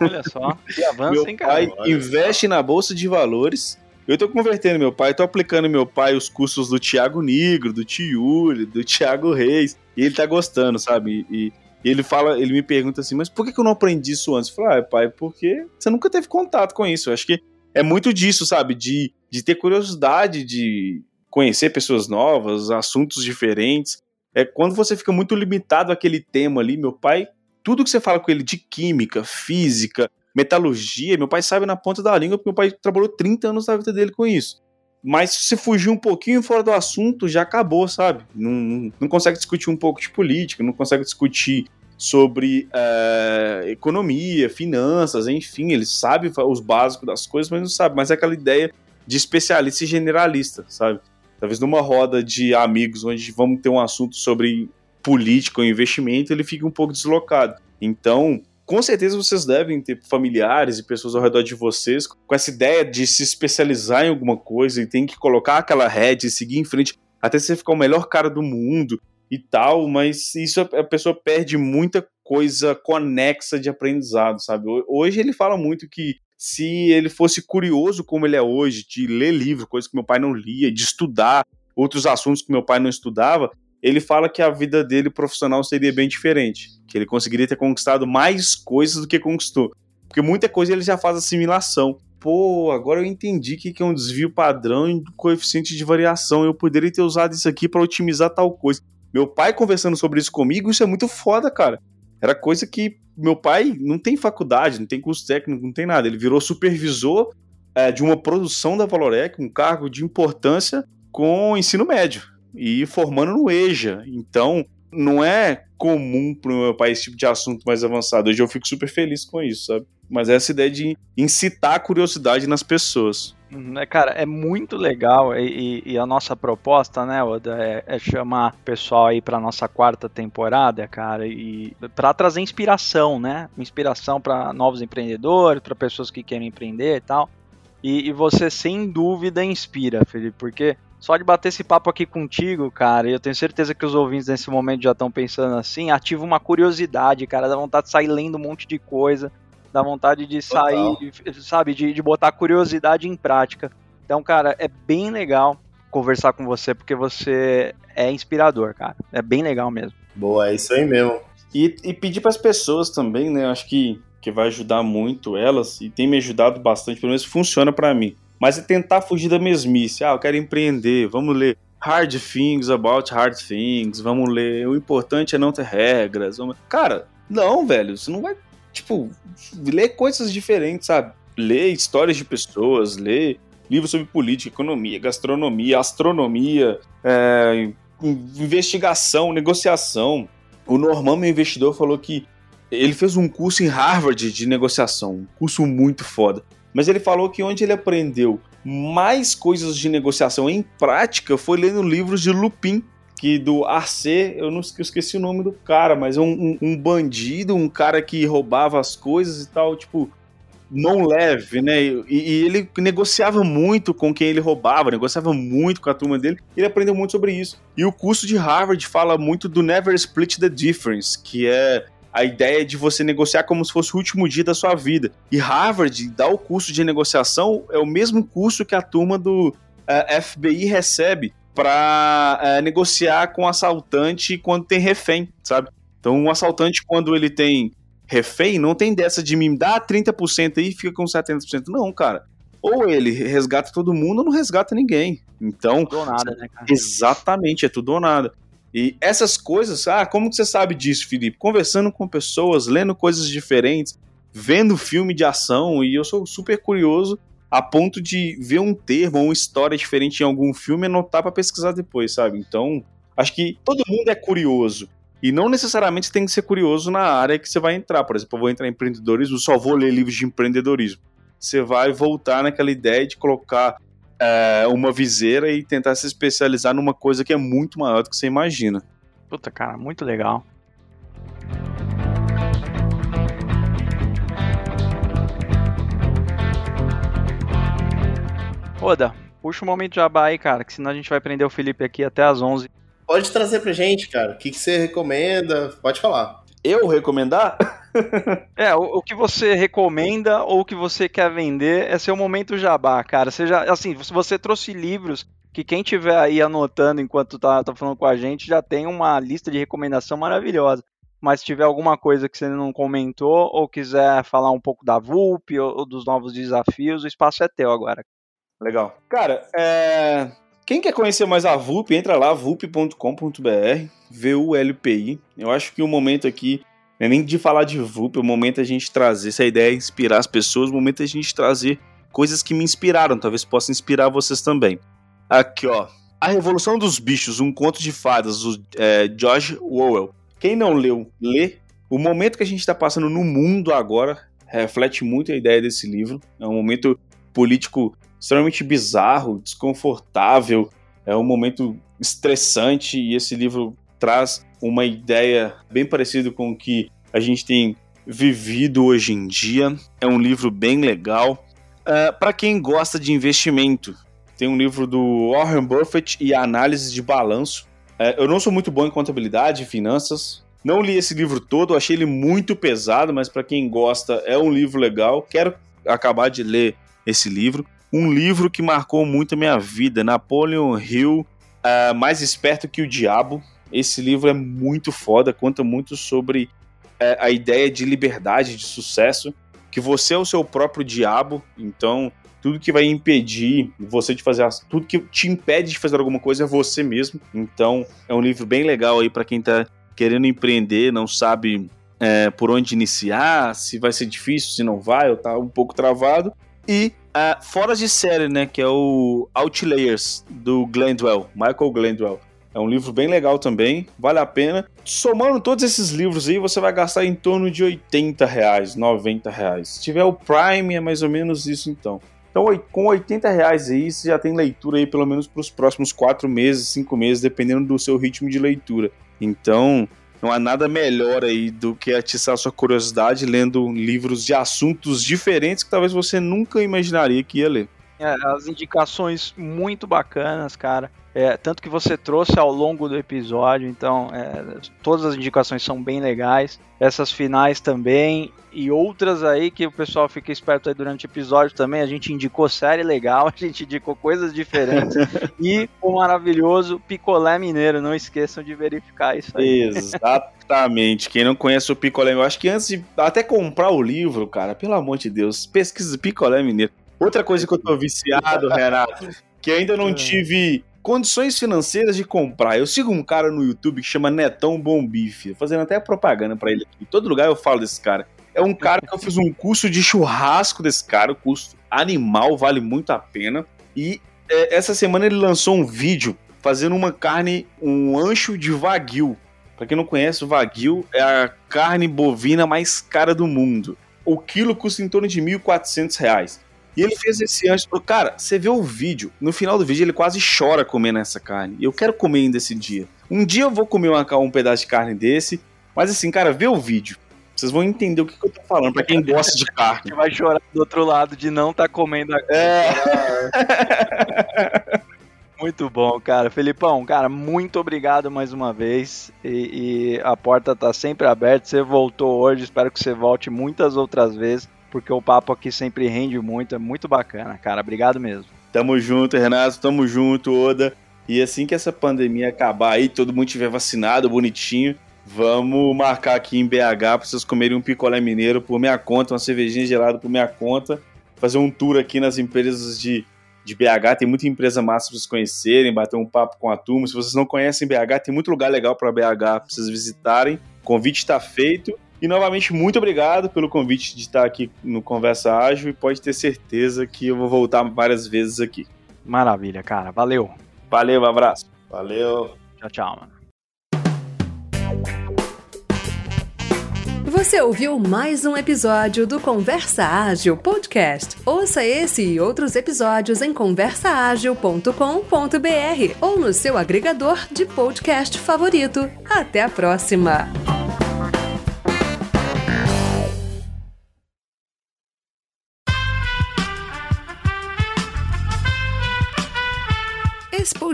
Olha só, que avanço, meu hein, cara? pai investe na bolsa de valores. Eu tô convertendo meu pai, tô aplicando meu pai os cursos do Thiago Negro, do Tiúlio, do Thiago Reis. E ele tá gostando, sabe? E, e ele fala, ele me pergunta assim, mas por que, eu não aprendi isso antes? Eu falo, ah, pai, porque você nunca teve contato com isso. Eu acho que é muito disso, sabe? De, de ter curiosidade de conhecer pessoas novas, assuntos diferentes. É quando você fica muito limitado àquele tema ali, meu pai, tudo que você fala com ele de química, física, metalurgia, meu pai sabe na ponta da língua, porque meu pai trabalhou 30 anos da vida dele com isso. Mas se fugir um pouquinho fora do assunto, já acabou, sabe? Não, não consegue discutir um pouco de política, não consegue discutir sobre é, economia, finanças, enfim, ele sabe os básicos das coisas, mas não sabe. Mas é aquela ideia de especialista e generalista, sabe? Talvez numa roda de amigos onde vamos ter um assunto sobre política ou investimento, ele fica um pouco deslocado. Então, com certeza vocês devem ter familiares e pessoas ao redor de vocês com essa ideia de se especializar em alguma coisa e tem que colocar aquela rede e seguir em frente até você ficar o melhor cara do mundo e tal, mas isso a pessoa perde muita coisa conexa de aprendizado, sabe? Hoje ele fala muito que se ele fosse curioso como ele é hoje, de ler livro, coisa que meu pai não lia, de estudar outros assuntos que meu pai não estudava, ele fala que a vida dele profissional seria bem diferente, que ele conseguiria ter conquistado mais coisas do que conquistou. Porque muita coisa ele já faz assimilação. Pô, agora eu entendi que é um desvio padrão e coeficiente de variação. Eu poderia ter usado isso aqui para otimizar tal coisa. Meu pai conversando sobre isso comigo, isso é muito foda, cara. Era coisa que meu pai não tem faculdade, não tem curso técnico, não tem nada. Ele virou supervisor é, de uma produção da Valorec, um cargo de importância com ensino médio e formando no EJA. Então, não é comum para o meu pai esse tipo de assunto mais avançado. Hoje eu fico super feliz com isso, sabe? Mas essa ideia de incitar a curiosidade nas pessoas. Uhum, é, cara, é muito legal e, e, a nossa proposta, né, Oda, é, é chamar o pessoal aí para nossa quarta temporada, cara, e para trazer inspiração, né? Inspiração para novos empreendedores, para pessoas que querem empreender e tal. E, e, você sem dúvida inspira, Felipe, porque só de bater esse papo aqui contigo, cara, eu tenho certeza que os ouvintes nesse momento já estão pensando assim, ativa uma curiosidade, cara, dá vontade de sair lendo um monte de coisa dá vontade de sair, Total. sabe, de, de botar curiosidade em prática. Então, cara, é bem legal conversar com você, porque você é inspirador, cara. É bem legal mesmo. Boa, é isso aí mesmo. E, e pedir para as pessoas também, né? Eu acho que, que vai ajudar muito elas, e tem me ajudado bastante, pelo menos funciona para mim. Mas é tentar fugir da mesmice. Ah, eu quero empreender, vamos ler Hard Things About Hard Things, vamos ler. O importante é não ter regras. Vamos... Cara, não, velho, você não vai tipo, ler coisas diferentes, sabe? Ler histórias de pessoas, ler livros sobre política, economia, gastronomia, astronomia, é, investigação, negociação. O Norman, meu investidor, falou que ele fez um curso em Harvard de negociação, um curso muito foda. Mas ele falou que onde ele aprendeu mais coisas de negociação em prática foi lendo livros de Lupin, que do Arce, eu não eu esqueci o nome do cara, mas é um, um, um, bandido, um cara que roubava as coisas e tal, tipo, não leve, né? E, e, ele negociava muito com quem ele roubava, negociava muito com a turma dele, ele aprendeu muito sobre isso. E o curso de Harvard fala muito do Never Split the Difference, que é a ideia de você negociar como se fosse o último dia da sua vida. E Harvard dá o curso de negociação, é o mesmo curso que a turma do uh, eh, FBI recebe para é, negociar com o assaltante quando tem refém, sabe? Então, um assaltante, quando ele tem refém, não tem dessa de me dar 30% aí e fica com 70%. Não, cara. Ou ele resgata todo mundo ou não resgata ninguém. Então. Tudo ou nada, né, cara? Exatamente, é tudo ou nada. E essas coisas, ah, como que você sabe disso, Felipe? Conversando com pessoas, lendo coisas diferentes, vendo filme de ação, e eu sou super curioso a ponto de ver um termo ou uma história diferente em algum filme e anotar para pesquisar depois, sabe? Então, acho que todo mundo é curioso. E não necessariamente tem que ser curioso na área que você vai entrar. Por exemplo, eu vou entrar em empreendedorismo, só vou ler livros de empreendedorismo. Você vai voltar naquela ideia de colocar é, uma viseira e tentar se especializar numa coisa que é muito maior do que você imagina. Puta, cara, muito legal. Oda, puxa um momento de jabá aí, cara, que senão a gente vai prender o Felipe aqui até as 11. Pode trazer pra gente, cara. O que, que você recomenda? Pode falar. Eu recomendar? é, o, o, que você recomenda ou o que você quer vender é seu momento jabá, cara. Seja, assim, se você trouxe livros que quem tiver aí anotando enquanto tá, tá falando com a gente já tem uma lista de recomendação maravilhosa. Mas se tiver alguma coisa que você não comentou ou quiser falar um pouco da VUP ou, ou dos novos desafios, o espaço é teu agora. Legal. Cara, é... quem quer conhecer mais a VUP, entra lá, vup.com.br, V-U-L-P-I. Eu acho que o momento aqui não é nem de falar de VUP, é o momento a gente trazer, essa ideia é inspirar as pessoas, o momento a gente trazer coisas que me inspiraram, talvez possa inspirar vocês também. Aqui, ó. A Revolução dos Bichos, um conto de fadas, do é, George Orwell. Quem não leu, lê. O momento que a gente está passando no mundo agora reflete muito a ideia desse livro. É um momento político extremamente bizarro, desconfortável, é um momento estressante e esse livro traz uma ideia bem parecida com o que a gente tem vivido hoje em dia. É um livro bem legal. Uh, é, Para quem gosta de investimento, tem um livro do Warren Buffett e a análise de balanço. Uh, eu não sou muito bom em contabilidade e finanças, Não li esse livro todo, achei ele muito pesado, mas para quem gosta é um livro legal. Quero acabar de ler esse livro. Um livro que marcou muito a minha vida, Napoleon Hill, uh, Mais Esperto que o Diabo. Esse livro é muito foda, conta muito sobre uh, a ideia de liberdade, de sucesso, que você é o seu próprio diabo, então tudo que vai impedir você de fazer tudo que te impede de fazer alguma coisa é você mesmo. Então, é um livro bem legal aí para quem tá querendo empreender, não sabe é, por onde iniciar, se vai ser difícil, se não vai, ou tá um pouco travado. E uh, fora de série, né, que é o Outlayers, do Glendwell, Michael Glendwell. É um livro bem legal também, vale a pena. Somando todos esses livros aí, você vai gastar em torno de 80 reais, 90 reais. Se tiver o Prime, é mais ou menos isso então. Então, com 80 reais aí, você já tem leitura aí pelo menos para os próximos 4 meses, 5 meses, dependendo do seu ritmo de leitura. Então, não há nada melhor aí do que atiçar sua curiosidade lendo livros de assuntos diferentes que talvez você nunca imaginaria que ia ler. É, as indicações muito bacanas, cara. É, tanto que você trouxe ao longo do episódio, então é, todas as indicações são bem legais. Essas finais também e outras aí que o pessoal fica esperto aí durante o episódio também. A gente indicou série legal, a gente indicou coisas diferentes e o maravilhoso picolé mineiro. Não esqueçam de verificar isso aí. Exatamente. Quem não conhece o picolé, eu acho que antes de até comprar o livro, cara, pelo amor de Deus, pesquisa picolé mineiro. Outra coisa que eu tô viciado, Renato, que ainda não é. tive condições financeiras de comprar. Eu sigo um cara no YouTube que chama Netão Bom Bife, fazendo até propaganda para ele aqui. Em todo lugar eu falo desse cara. É um cara que eu fiz um curso de churrasco desse cara, o custo animal, vale muito a pena. E é, essa semana ele lançou um vídeo fazendo uma carne, um ancho de wagyu. Para quem não conhece, o wagyu é a carne bovina mais cara do mundo. O quilo custa em torno de R$ 1.400. E ele fez esse antes. Cara, você vê o vídeo. No final do vídeo, ele quase chora comendo essa carne. E eu quero comer ainda esse dia. Um dia eu vou comer uma, um pedaço de carne desse. Mas assim, cara, vê o vídeo. Vocês vão entender o que, que eu tô falando, pra quem gosta de carne. Você vai chorar do outro lado de não estar tá comendo a carne. É. Muito bom, cara. Felipão, cara, muito obrigado mais uma vez. E, e, a porta tá sempre aberta. Você voltou hoje, espero que você volte muitas outras vezes porque o papo aqui sempre rende muito, é muito bacana, cara. Obrigado mesmo. Tamo junto, Renato, tamo junto, Oda. E assim que essa pandemia acabar aí, todo mundo tiver vacinado, bonitinho, vamos marcar aqui em BH pra vocês comerem um picolé mineiro por minha conta, uma cervejinha gelada por minha conta, fazer um tour aqui nas empresas de, de BH, tem muita empresa massa pra vocês conhecerem, bater um papo com a turma. Se vocês não conhecem BH, tem muito lugar legal para BH pra vocês visitarem. O convite está feito. E novamente, muito obrigado pelo convite de estar aqui no Conversa Ágil e pode ter certeza que eu vou voltar várias vezes aqui. Maravilha, cara. Valeu. Valeu, um abraço. Valeu. Tchau, tchau, mano. Você ouviu mais um episódio do Conversa Ágil Podcast. Ouça esse e outros episódios em conversaagil.com.br ou no seu agregador de podcast favorito. Até a próxima!